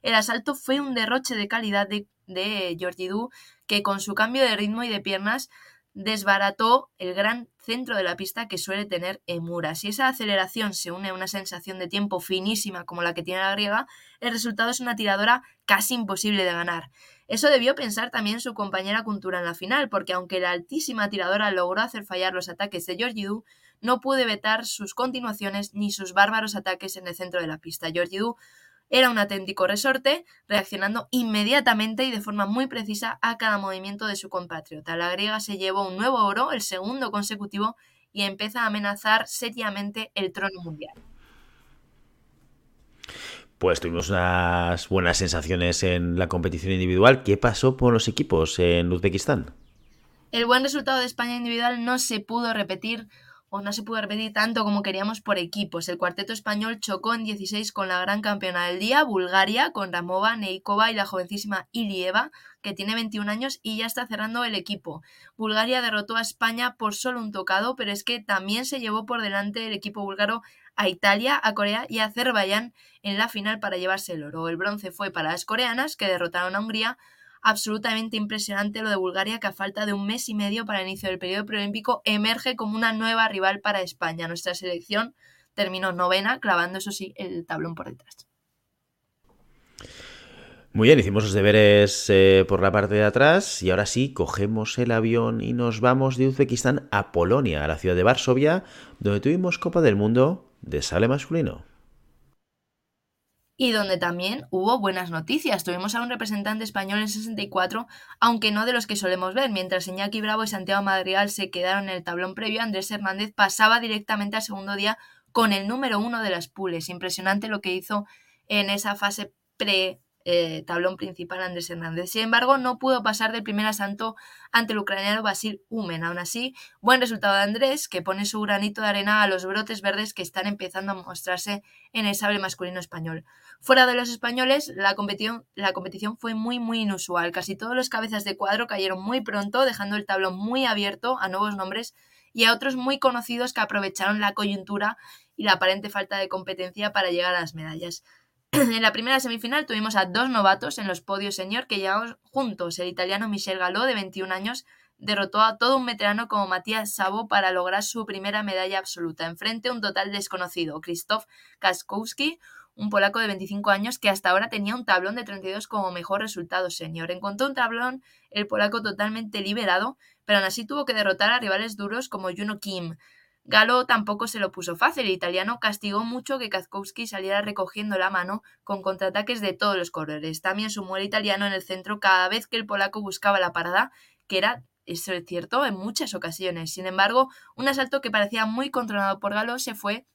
El asalto fue un derroche de calidad de, de Georgidou, que con su cambio de ritmo y de piernas desbarató el gran centro de la pista que suele tener Emura. Si esa aceleración se une a una sensación de tiempo finísima como la que tiene la griega, el resultado es una tiradora casi imposible de ganar. Eso debió pensar también su compañera Kuntura en la final, porque aunque la altísima tiradora logró hacer fallar los ataques de Georgidou, no pude vetar sus continuaciones ni sus bárbaros ataques en el centro de la pista. Georgidou era un auténtico resorte, reaccionando inmediatamente y de forma muy precisa a cada movimiento de su compatriota. La griega se llevó un nuevo oro, el segundo consecutivo, y empieza a amenazar seriamente el trono mundial. Pues tuvimos unas buenas sensaciones en la competición individual. ¿Qué pasó con los equipos en Uzbekistán? El buen resultado de España individual no se pudo repetir o no se pudo repetir tanto como queríamos por equipos. El cuarteto español chocó en 16 con la gran campeona del día, Bulgaria, con Ramova, Neikova y la jovencísima Ilieva, que tiene 21 años y ya está cerrando el equipo. Bulgaria derrotó a España por solo un tocado, pero es que también se llevó por delante el equipo búlgaro a Italia, a Corea y a Azerbaiyán en la final para llevarse el oro. El bronce fue para las coreanas, que derrotaron a Hungría, absolutamente impresionante lo de Bulgaria, que a falta de un mes y medio para el inicio del periodo preolímpico emerge como una nueva rival para España. Nuestra selección terminó novena, clavando, eso sí, el tablón por detrás. Muy bien, hicimos los deberes eh, por la parte de atrás y ahora sí, cogemos el avión y nos vamos de Uzbekistán a Polonia, a la ciudad de Varsovia, donde tuvimos Copa del Mundo de sale masculino y donde también hubo buenas noticias. Tuvimos a un representante español en 64, aunque no de los que solemos ver. Mientras Iñaki Bravo y Santiago Madrigal se quedaron en el tablón previo, Andrés Hernández pasaba directamente al segundo día con el número uno de las pules. Impresionante lo que hizo en esa fase pre eh, tablón principal Andrés Hernández. Sin embargo, no pudo pasar del primer asalto ante el ucraniano Basil Umen. Aún así, buen resultado de Andrés, que pone su granito de arena a los brotes verdes que están empezando a mostrarse en el sable masculino español. Fuera de los españoles, la competición, la competición fue muy, muy inusual. Casi todos los cabezas de cuadro cayeron muy pronto, dejando el tablón muy abierto a nuevos nombres y a otros muy conocidos que aprovecharon la coyuntura y la aparente falta de competencia para llegar a las medallas. (clears throat) en la primera semifinal tuvimos a dos novatos en los podios señor que llegaron juntos. El italiano Michel Galó, de 21 años, derrotó a todo un veterano como Matías Sabo para lograr su primera medalla absoluta. Enfrente un total desconocido, Krzysztof Kaskowski, un polaco de 25 años que hasta ahora tenía un tablón de 32 como mejor resultado señor. Encontró un tablón el polaco totalmente liberado, pero aún así tuvo que derrotar a rivales duros como Juno Kim, Galo tampoco se lo puso fácil. El italiano castigó mucho que Kazkowski saliera recogiendo la mano con contraataques de todos los corredores. También sumó el italiano en el centro cada vez que el polaco buscaba la parada, que era eso es cierto, en muchas ocasiones. Sin embargo, un asalto que parecía muy controlado por Galo se fue,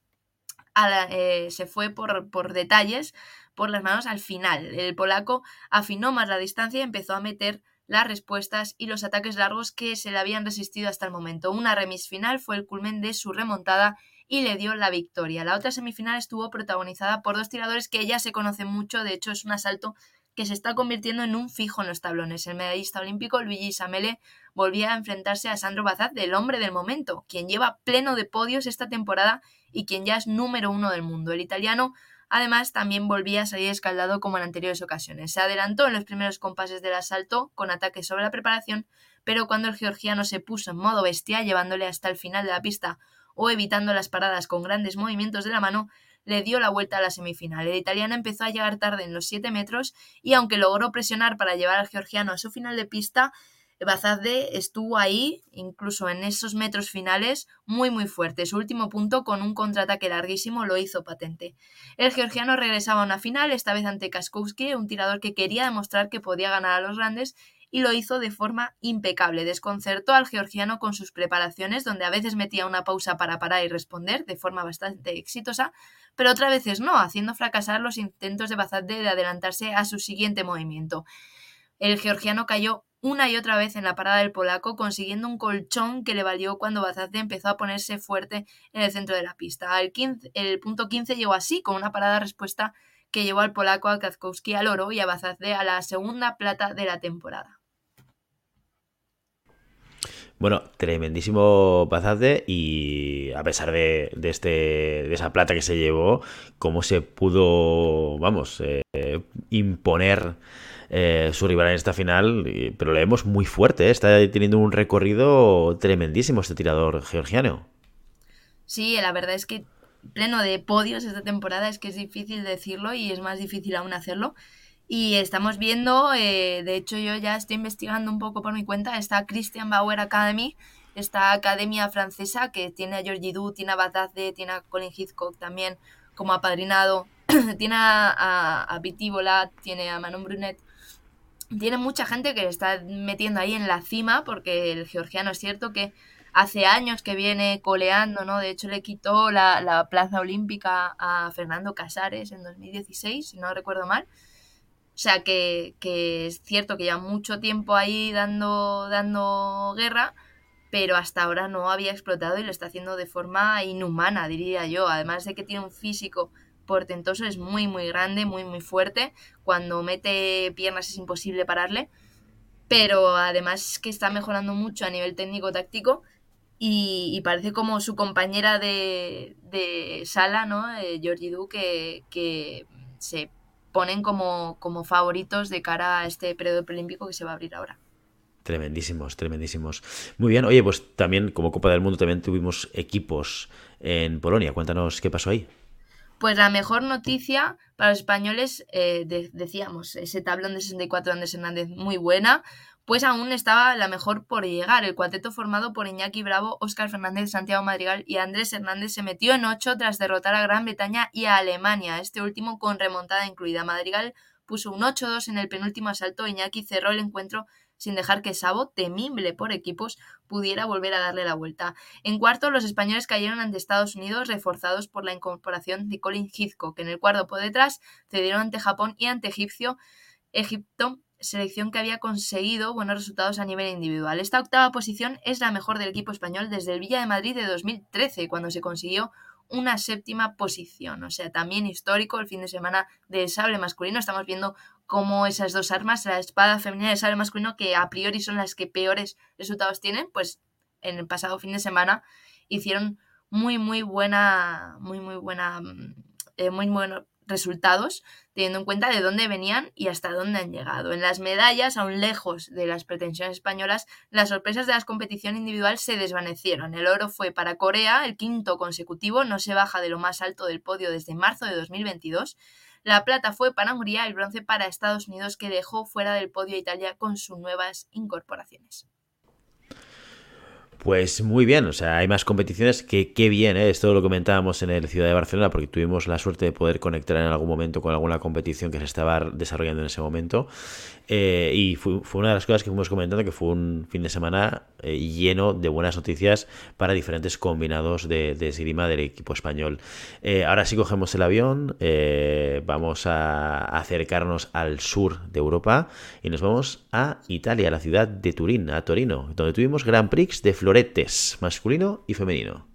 eh, se fue por, por detalles por las manos al final. El polaco afinó más la distancia y empezó a meter las respuestas y los ataques largos que se le habían resistido hasta el momento. Una remis final fue el culmen de su remontada y le dio la victoria. La otra semifinal estuvo protagonizada por dos tiradores que ya se conocen mucho, de hecho es un asalto que se está convirtiendo en un fijo en los tablones. El medallista olímpico Luigi Samele volvía a enfrentarse a Sandro Bazaz, del hombre del momento, quien lleva pleno de podios esta temporada y quien ya es número uno del mundo. El italiano Además, también volvía a salir escaldado como en anteriores ocasiones. Se adelantó en los primeros compases del asalto con ataques sobre la preparación, pero cuando el georgiano se puso en modo bestia, llevándole hasta el final de la pista o evitando las paradas con grandes movimientos de la mano, le dio la vuelta a la semifinal. El italiano empezó a llegar tarde en los 7 metros y aunque logró presionar para llevar al georgiano a su final de pista, Bazazde estuvo ahí, incluso en esos metros finales, muy muy fuerte. Su último punto, con un contraataque larguísimo, lo hizo patente. El georgiano regresaba a una final, esta vez ante Kaskowski, un tirador que quería demostrar que podía ganar a los grandes y lo hizo de forma impecable. Desconcertó al georgiano con sus preparaciones, donde a veces metía una pausa para parar y responder de forma bastante exitosa, pero otras veces no, haciendo fracasar los intentos de Bazadde de adelantarse a su siguiente movimiento. El georgiano cayó una y otra vez en la parada del polaco, consiguiendo un colchón que le valió cuando Bazazde empezó a ponerse fuerte en el centro de la pista. El, el punto 15 llegó así, con una parada respuesta que llevó al polaco a Kazkowski al oro y a Bazazde a la segunda plata de la temporada. Bueno, tremendísimo Bazazde y a pesar de, este, de esa plata que se llevó, cómo se pudo, vamos, eh, imponer eh, su rival en esta final, pero le vemos muy fuerte, ¿eh? está teniendo un recorrido tremendísimo este tirador georgiano. Sí, la verdad es que pleno de podios esta temporada es que es difícil decirlo y es más difícil aún hacerlo. Y estamos viendo, eh, de hecho yo ya estoy investigando un poco por mi cuenta, está Christian Bauer Academy, esta academia francesa que tiene a Georgie Du, tiene a Batazde, tiene a Colin Hitchcock también como apadrinado, (clears throat) tiene a, a, tiene a Manon Brunet tiene mucha gente que está metiendo ahí en la cima, porque el georgiano es cierto que hace años que viene coleando, ¿no? De hecho, le quitó la, la plaza olímpica a Fernando Casares en 2016, si no recuerdo mal. O sea, que, que, es cierto que lleva mucho tiempo ahí dando, dando guerra, pero hasta ahora no había explotado y lo está haciendo de forma inhumana, diría yo. Además de que tiene un físico portentoso, es muy, muy grande, muy, muy fuerte. Cuando mete piernas es imposible pararle. Pero además que está mejorando mucho a nivel técnico-táctico y, parece como su compañera de, sala, ¿no? Eh, Georgie Du, que, que se ponen como, como favoritos de cara a este periodo preolímpico que se va a abrir ahora. Tremendísimos, tremendísimos. Muy bien, oye, pues también como Copa del Mundo también tuvimos equipos en Polonia. Cuéntanos qué pasó ahí. Pues la mejor noticia para los españoles, eh, decíamos, ese tablón de 64 de Andrés Hernández muy buena, pues aún estaba la mejor por llegar. El cuarteto formado por Iñaki Bravo, Óscar Fernández, Santiago Madrigal y Andrés Hernández se metió en ocho tras derrotar a Gran Bretaña y a Alemania, este último con remontada incluida. Madrigal puso un 8-2 en el penúltimo asalto, Iñaki cerró el encuentro sin dejar que Sabo, temible por equipos, pudiera volver a darle la vuelta. En cuarto, los españoles cayeron ante Estados Unidos, reforzados por la incorporación de Colin Hitchcock. En el cuarto por detrás, cedieron ante Japón y ante Egipcio, Egipto selección que había conseguido buenos resultados a nivel individual. Esta octava posición es la mejor del equipo español desde el Villa de Madrid de 2013, cuando se consiguió una séptima posición. O sea, también histórico el fin de semana del sable masculino. Estamos viendo cómo esas dos armas, la espada femenina y el sable masculino, que a priori son las que peores resultados tienen, pues en el pasado fin de semana hicieron muy, muy buena, muy, muy buena, mm, eh, muy buenos resultados, teniendo en cuenta de dónde venían y hasta dónde han llegado. En las medallas, aún lejos de las pretensiones españolas, las sorpresas de la competición individual se desvanecieron. El oro fue para Corea, el quinto consecutivo, no se baja de lo más alto del podio desde marzo de 2022. La plata fue para Hungría, el bronce para Estados Unidos, que dejó fuera del podio a Italia con sus nuevas incorporaciones. Pues muy bien, o sea, hay más competiciones que qué bien, ¿eh? esto lo comentábamos en el Ciudad de Barcelona porque tuvimos la suerte de poder conectar en algún momento con alguna competición que se estaba desarrollando en ese momento eh, y fue, una de las cosas que fuimos comentando que fue un fin de semana eh, lleno de buenas noticias para diferentes combinados de, de esgrima del equipo español. Eh, ahora sí cogemos el avión, vamos a acercarnos al sur de Europa y nos vamos a Italia, a la ciudad de Turín, a Torino, donde tuvimos Grand Prix de floretes, masculino y femenino.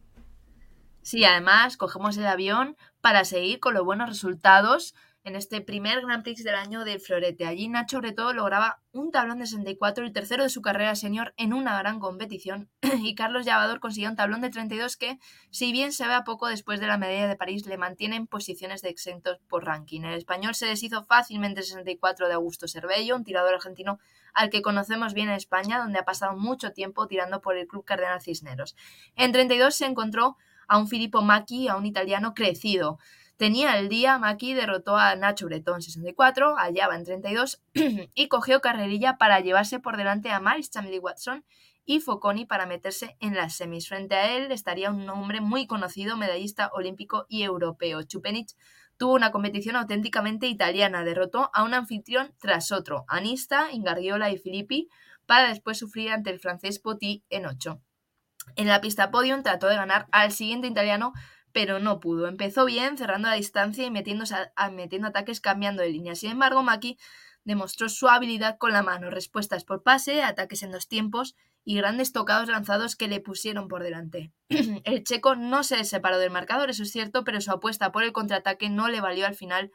Sí, además cogemos el avión para seguir con los buenos resultados en este primer Grand Prix del año de Florete. Allí Nacho Breto lograba un tablón de 64, el tercero de su carrera senior en una gran competición, (clears throat) y Carlos Llavador consiguió un tablón de 32 que, si bien se ve a poco después de la medalla de París, le mantiene en posiciones de exentos por ranking. El español se deshizo fácilmente el 64 de Augusto Cervello, un tirador argentino al que conocemos bien en España, donde ha pasado mucho tiempo tirando por el Club Cardenal Cisneros. En 32 se encontró a un Filippo Macchi, a un italiano crecido. Tenía el día, Macchi derrotó a Nacho Bretón 64, hallaba en 32 (clears throat) y cogió carrerilla para llevarse por delante a Miles Chamley Watson y Foconi para meterse en las semis. Frente a él estaría un hombre muy conocido, medallista olímpico y europeo. Chupenich tuvo una competición auténticamente italiana, derrotó a un anfitrión tras otro, Anista, Ingargiola y Filippi, para después sufrir ante el francés Poti en 8. En la pista podium trató de ganar al siguiente italiano, pero no pudo. Empezó bien, cerrando la distancia y metiendo ataques cambiando de línea. Sin embargo, Maki demostró su habilidad con la mano, respuestas por pase, ataques en dos tiempos y grandes tocados lanzados que le pusieron por delante. (clears throat) el checo no se separó del marcador, eso es cierto, pero su apuesta por el contraataque no le valió al final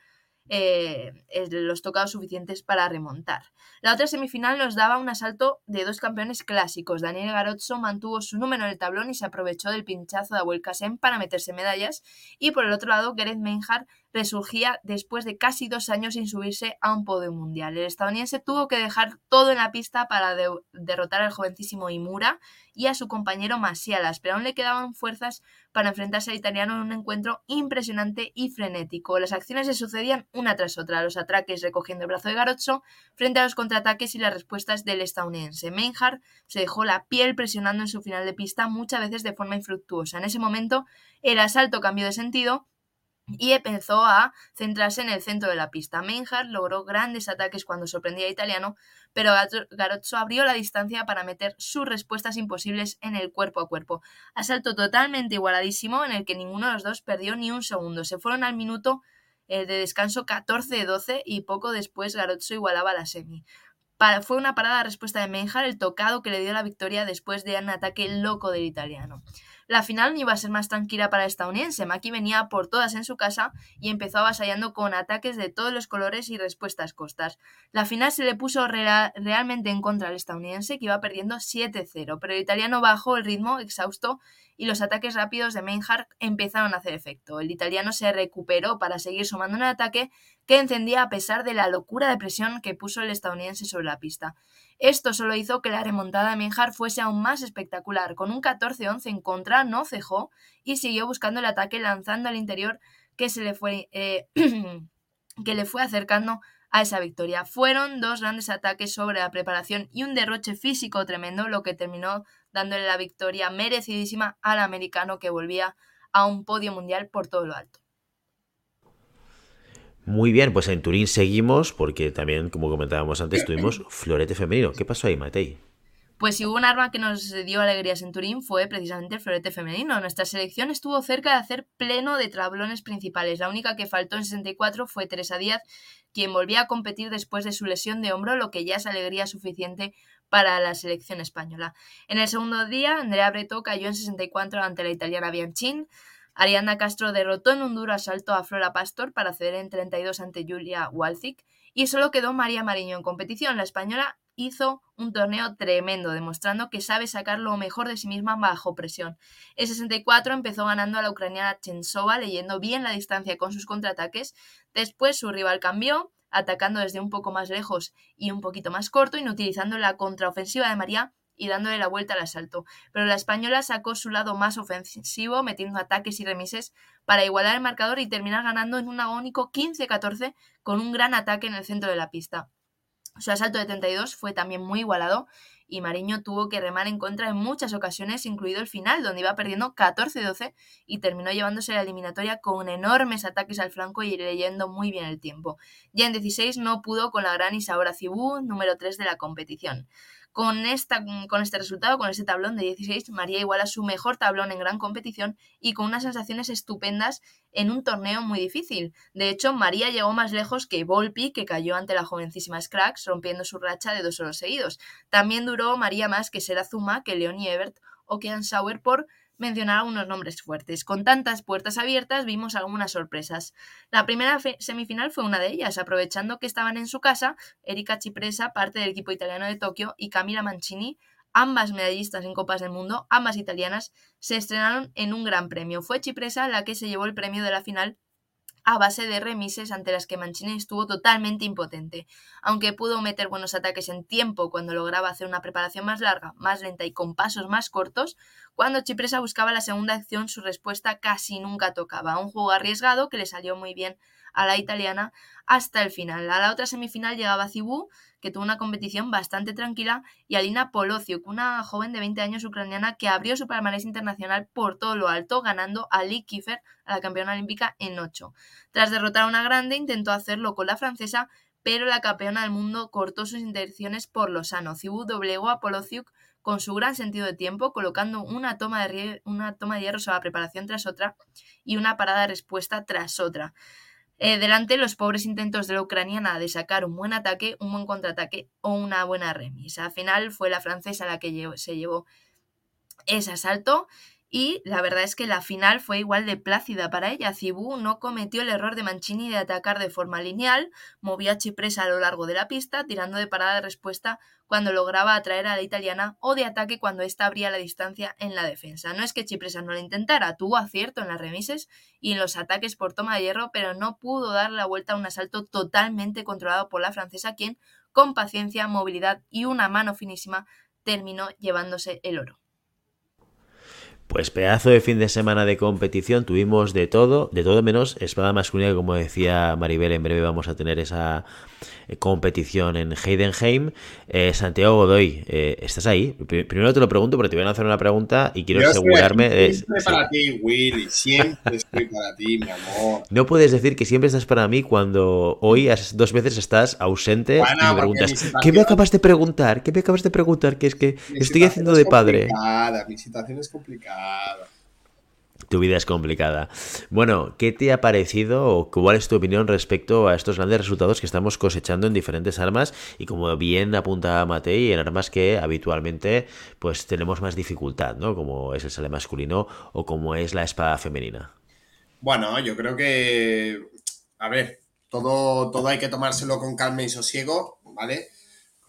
eh, los tocados suficientes para remontar. La otra semifinal nos daba un asalto de dos campeones clásicos. Daniel Garozzo mantuvo su número en el tablón y se aprovechó del pinchazo de Abuel Kasem para meterse medallas. Y por el otro lado, Gerrit Menjar resurgía después de casi dos años sin subirse a un podio mundial. El estadounidense tuvo que dejar todo en la pista para derrotar al jovencísimo Imura y a su compañero Masialas, pero aún le quedaban fuerzas para enfrentarse al italiano en un encuentro impresionante y frenético. Las acciones se sucedían una tras otra, los atraques recogiendo el brazo de Garozzo frente a los contraataques y las respuestas del estadounidense. Meinhardt se dejó la piel presionando en su final de pista muchas veces de forma infructuosa. En ese momento el asalto cambió de sentido y empezó a centrarse en el centro de la pista. Meinhardt logró grandes ataques cuando sorprendía a Italiano, pero Garozzo abrió la distancia para meter sus respuestas imposibles en el cuerpo a cuerpo. Asalto totalmente igualadísimo en el que ninguno de los dos perdió ni un segundo. Se fueron al minuto eh, de descanso 14-12 y poco después Garozzo igualaba la semi. fue una parada respuesta de Meinhardt el tocado que le dio la victoria después de un ataque loco del italiano. La final iba a ser más tranquila para el estadounidense. Maki venía por todas en su casa y empezó avasallando con ataques de todos los colores y respuestas costas. La final se le puso realmente en contra al estadounidense, que iba perdiendo 7-0, pero el italiano bajó el ritmo exhausto y los ataques rápidos de Meinhardt empezaron a hacer efecto. El italiano se recuperó para seguir sumando un ataque que encendía a pesar de la locura de presión que puso el estadounidense sobre la pista. Esto solo hizo que la remontada de Menjar fuese aún más espectacular. Con un 14-11 en contra, no cejó y siguió buscando el ataque lanzando al interior que se le fue, eh, (clears throat) que le fue acercando a esa victoria. Fueron dos grandes ataques sobre la preparación y un derroche físico tremendo, lo que terminó dándole la victoria merecidísima al americano que volvía a un podio mundial por todo lo alto. Muy bien, pues en Turín seguimos porque también, como comentábamos antes, tuvimos (clears throat) florete femenino. ¿Qué pasó ahí, Matei? Pues si hubo un arma que nos dio alegrías en Turín fue precisamente el florete femenino. Nuestra selección estuvo cerca de hacer pleno de tablones principales. La única que faltó en 64 fue Teresa Díaz, quien volvía a competir después de su lesión de hombro, lo que ya es alegría suficiente para la selección española. En el segundo día, Andrea Breto cayó en 64 ante la italiana Bianchin. Ariana Castro derrotó en un duro asalto a Flora Pastor para ceder en 32 ante Julia Walzik y solo quedó María Mariño en competición. La española hizo un torneo tremendo, demostrando que sabe sacar lo mejor de sí misma bajo presión. En 64 empezó ganando a la ucraniana Chensova, leyendo bien la distancia con sus contraataques. Después su rival cambió, atacando desde un poco más lejos y un poquito más corto, y utilizando la contraofensiva de María y dándole la vuelta al asalto. Pero la española sacó su lado más ofensivo, metiendo ataques y remises para igualar el marcador y terminar ganando en un agónico 15-14 con un gran ataque en el centro de la pista. Su asalto de 32 fue también muy igualado y Mariño tuvo que remar en contra en muchas ocasiones, incluido el final, donde iba perdiendo 14-12 y terminó llevándose la eliminatoria con enormes ataques al flanco y leyendo muy bien el tiempo. Ya en 16 no pudo con la gran Isaura Cibú, número 3 de la competición. Con, esta, con este resultado, con este tablón de 16, María iguala su mejor tablón en gran competición y con unas sensaciones estupendas en un torneo muy difícil. De hecho, María llegó más lejos que Volpi, que cayó ante la jovencísima Scrax, rompiendo su racha de dos horas seguidos. También duró María más que Zuma, que Leonie Ebert o que Sauer por mencionar algunos nombres fuertes. Con tantas puertas abiertas vimos algunas sorpresas. La primera semifinal fue una de ellas, aprovechando que estaban en su casa Erika Cipresa, parte del equipo italiano de Tokio, y Camila Mancini, ambas medallistas en Copas del Mundo, ambas italianas, se estrenaron en un gran premio. Fue Cipresa la que se llevó el premio de la final a base de remises ante las que Mancini estuvo totalmente impotente. Aunque pudo meter buenos ataques en tiempo cuando lograba hacer una preparación más larga, más lenta y con pasos más cortos, cuando Chipresa buscaba la segunda acción su respuesta casi nunca tocaba. Un juego arriesgado que le salió muy bien a la italiana hasta el final. A la otra semifinal llegaba Cibú, que tuvo una competición bastante tranquila, y Alina Polociuk, una joven de 20 años ucraniana que abrió su palmarés internacional por todo lo alto, ganando a Lee Kiefer, a la campeona olímpica, en 8. Tras derrotar a una grande, intentó hacerlo con la francesa, pero la campeona del mundo cortó sus intenciones por lo sano. Cibú doblegó a Polociuk con su gran sentido de tiempo, colocando una toma de, una toma de hierro sobre la preparación tras otra y una parada de respuesta tras otra. Eh, delante los pobres intentos de la ucraniana de sacar un buen ataque, un buen contraataque o una buena remisa. Al final fue la francesa la que se llevó ese asalto y la verdad es que la final fue igual de plácida para ella. Cibú no cometió el error de Mancini de atacar de forma lineal, movía a Chipresa a lo largo de la pista, tirando de parada de respuesta cuando lograba atraer a la italiana o de ataque cuando ésta abría la distancia en la defensa. No es que Chipresa no lo intentara, tuvo acierto en las remises y en los ataques por toma de hierro, pero no pudo dar la vuelta a un asalto totalmente controlado por la francesa, quien, con paciencia, movilidad y una mano finísima, terminó llevándose el oro. Pues pedazo de fin de semana de competición, tuvimos de todo, de todo menos espada masculina, como decía Maribel, en breve vamos a tener esa eh, competición en Heidenheim. Eh, Santiago Godoy, eh, ¿estás ahí? Primero te lo pregunto porque te voy a hacer una pregunta y quiero asegurarme... de... siempre para ti, Willy, siempre estoy para ti, mi amor. No puedes decir que siempre estás para mí cuando hoy dos veces estás ausente y me preguntas, ¿qué me acabas de preguntar? ¿Qué me acabas de preguntar? Que es que estoy haciendo de padre. Mi situación es complicada. Tu vida es complicada. Bueno, ¿qué te ha parecido o cuál es tu opinión respecto a estos grandes resultados que estamos cosechando en diferentes armas y como bien apunta Matei, en armas que habitualmente pues tenemos más dificultad, ¿no? Como es el sale masculino o como es la espada femenina. Bueno, yo creo que, a ver, todo, todo hay que tomárselo con calma y sosiego, ¿vale?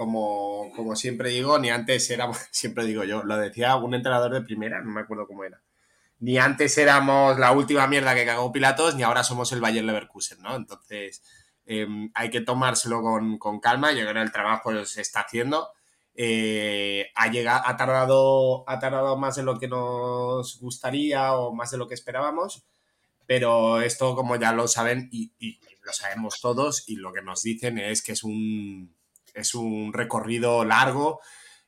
Como, como siempre digo, ni antes éramos, (laughs) siempre digo yo, lo decía un entrenador de primera, no me acuerdo cómo era. Ni antes éramos la última mierda que cagó Pilatos, ni ahora somos el Bayern Leverkusen, ¿no? Entonces, em, hay que tomárselo con, con, calma. Yo creo que el trabajo se está haciendo. Eh, ha, llegado, ha, tardado, ha tardado más de lo que nos gustaría o más de lo que esperábamos, pero esto, como ya lo saben y, y lo sabemos todos, y lo que nos dicen es que es un, es un recorrido largo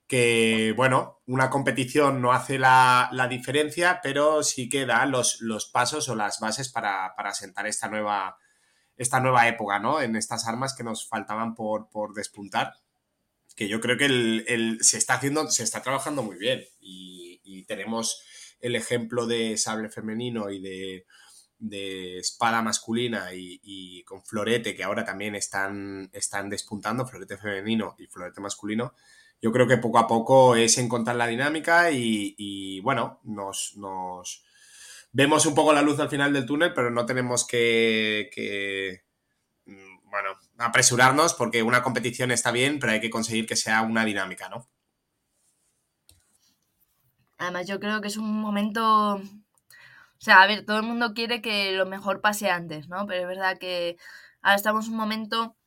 que, bueno, una competición no hace la, diferencia, pero sí que da los, los pasos o las bases para, para, sentar esta nueva, esta nueva época, ¿no? En estas armas que nos faltaban por, por despuntar, que yo creo que el, se está haciendo, se está trabajando muy bien y, y tenemos el ejemplo de sable femenino y de, de espada masculina y, con florete, que ahora también están, están despuntando, florete femenino y florete masculino, yo creo que poco a poco es encontrar la dinámica y, bueno, nos, nos, vemos un poco la luz al final del túnel, pero no tenemos que, que, mm, bueno, apresurarnos porque una competición está bien, pero hay que conseguir que sea una dinámica, ¿no? Además, yo creo que es un momento o sea, a ver, todo el mundo quiere que lo mejor pase antes, ¿no? Pero es verdad que ahora estamos en un momento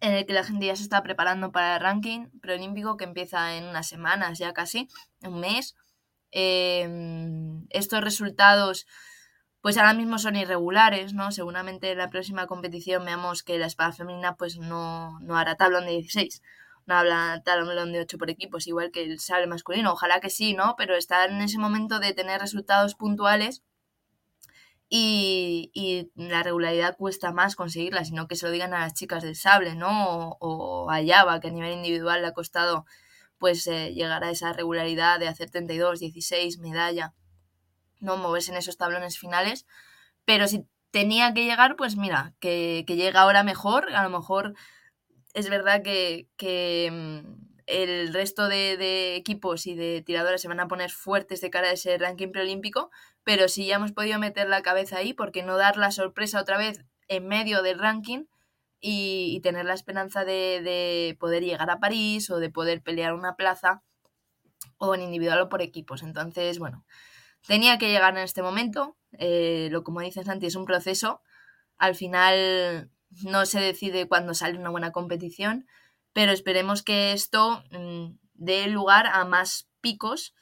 en el que la gente ya se está preparando para el ranking preolímpico que empieza en unas semanas, ya casi, un mes. Em, estos resultados pues ahora mismo son irregulares, ¿no? Seguramente en la próxima competición veamos que la espada femenina pues no, no hará tablón de 16, no habla tablón de 8 por equipos, igual que el sable masculino. Ojalá que sí, ¿no? Pero está en ese momento de tener resultados puntuales y, la regularidad cuesta más conseguirla, sino que se lo digan a las chicas del sable, ¿no? O, a Java, que a nivel individual le ha costado pues eh, llegar a esa regularidad de hacer 32, 16, medalla, no moverse en esos tablones finales, pero si tenía que llegar, pues mira, que, llega ahora mejor, a lo mejor es verdad que, mm, el resto de, equipos y de tiradoras se van a poner fuertes de cara a ese ranking preolímpico, pero si ya hemos podido meter la cabeza ahí, ¿por qué no dar la sorpresa otra vez en medio del ranking y, tener la esperanza de, poder llegar a París o de poder pelear una plaza o en individual o por equipos? Entonces, bueno, tenía que llegar en este momento, eh, lo como dices Santi, es un proceso, al final no se decide cuando sale una buena competición, pero esperemos que esto mm, dé lugar a más picos,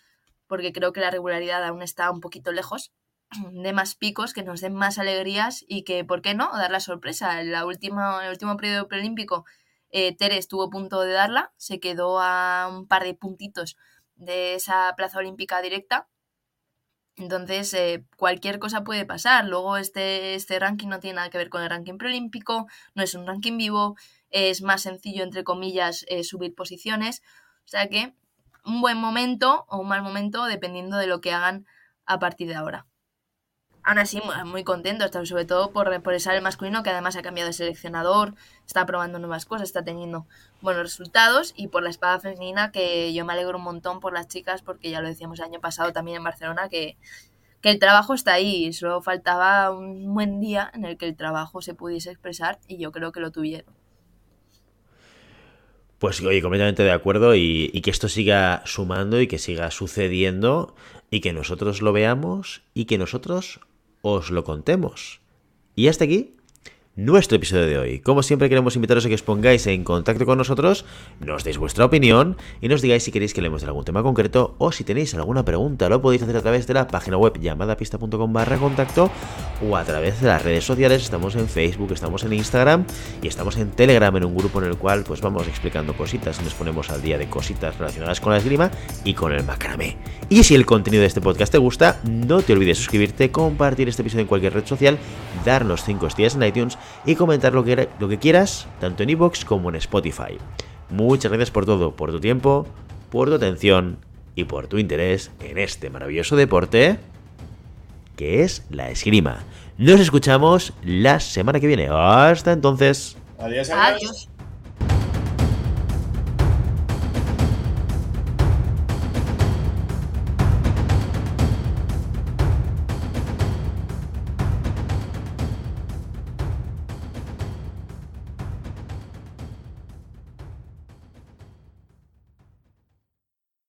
porque creo que la regularidad aún está un poquito lejos, (clears throat) de más picos, que nos den más alegrías y que, ¿por qué no?, dar la sorpresa. En, la última, el último periodo preolímpico, eh, Tere punto de darla, se quedó a un par de puntitos de esa plaza olímpica directa. Entonces, eh, cualquier cosa puede pasar. Luego, este, este ranking no tiene nada que ver con el ranking preolímpico, no es un ranking vivo, es más sencillo, entre comillas, eh, subir posiciones. O sea que un buen momento o un mal momento dependiendo de lo que hagan a partir de ahora. Aún así, muy contento, sobre todo por, por el masculino que además ha cambiado de seleccionador, está probando nuevas cosas, está teniendo buenos resultados y por la espada femenina que yo me alegro un montón por las chicas porque ya lo decíamos el año pasado también en Barcelona que, que el trabajo está ahí, solo faltaba un buen día en el que el trabajo se pudiese expresar y yo creo que lo tuvieron. Pues oye, completamente de acuerdo y, que esto siga sumando y que siga sucediendo y que nosotros lo veamos y que nosotros os lo contemos. Y hasta aquí nuestro episodio de hoy. Como siempre queremos invitaros a que os pongáis en contacto con nosotros, nos deis vuestra opinión y nos digáis si queréis que leemos de algún tema concreto o si tenéis alguna pregunta. Lo podéis hacer a través de la página web llamadapista.com barra contacto o a través de las redes sociales. Estamos en Facebook, estamos en Instagram y estamos en Telegram en un grupo en el cual pues vamos explicando cositas y nos ponemos al día de cositas relacionadas con la esgrima y con el macramé. Y si el contenido de este podcast te gusta, no te olvides suscribirte, compartir este episodio en cualquier red social, darnos 5 estrellas en iTunes y comentar lo que, lo que quieras, tanto en iVoox como en Spotify. Muchas gracias por todo, por tu tiempo, por tu atención y por tu interés en este maravilloso deporte que es la esgrima. Nos escuchamos la semana que viene. Hasta entonces. adiós. adiós.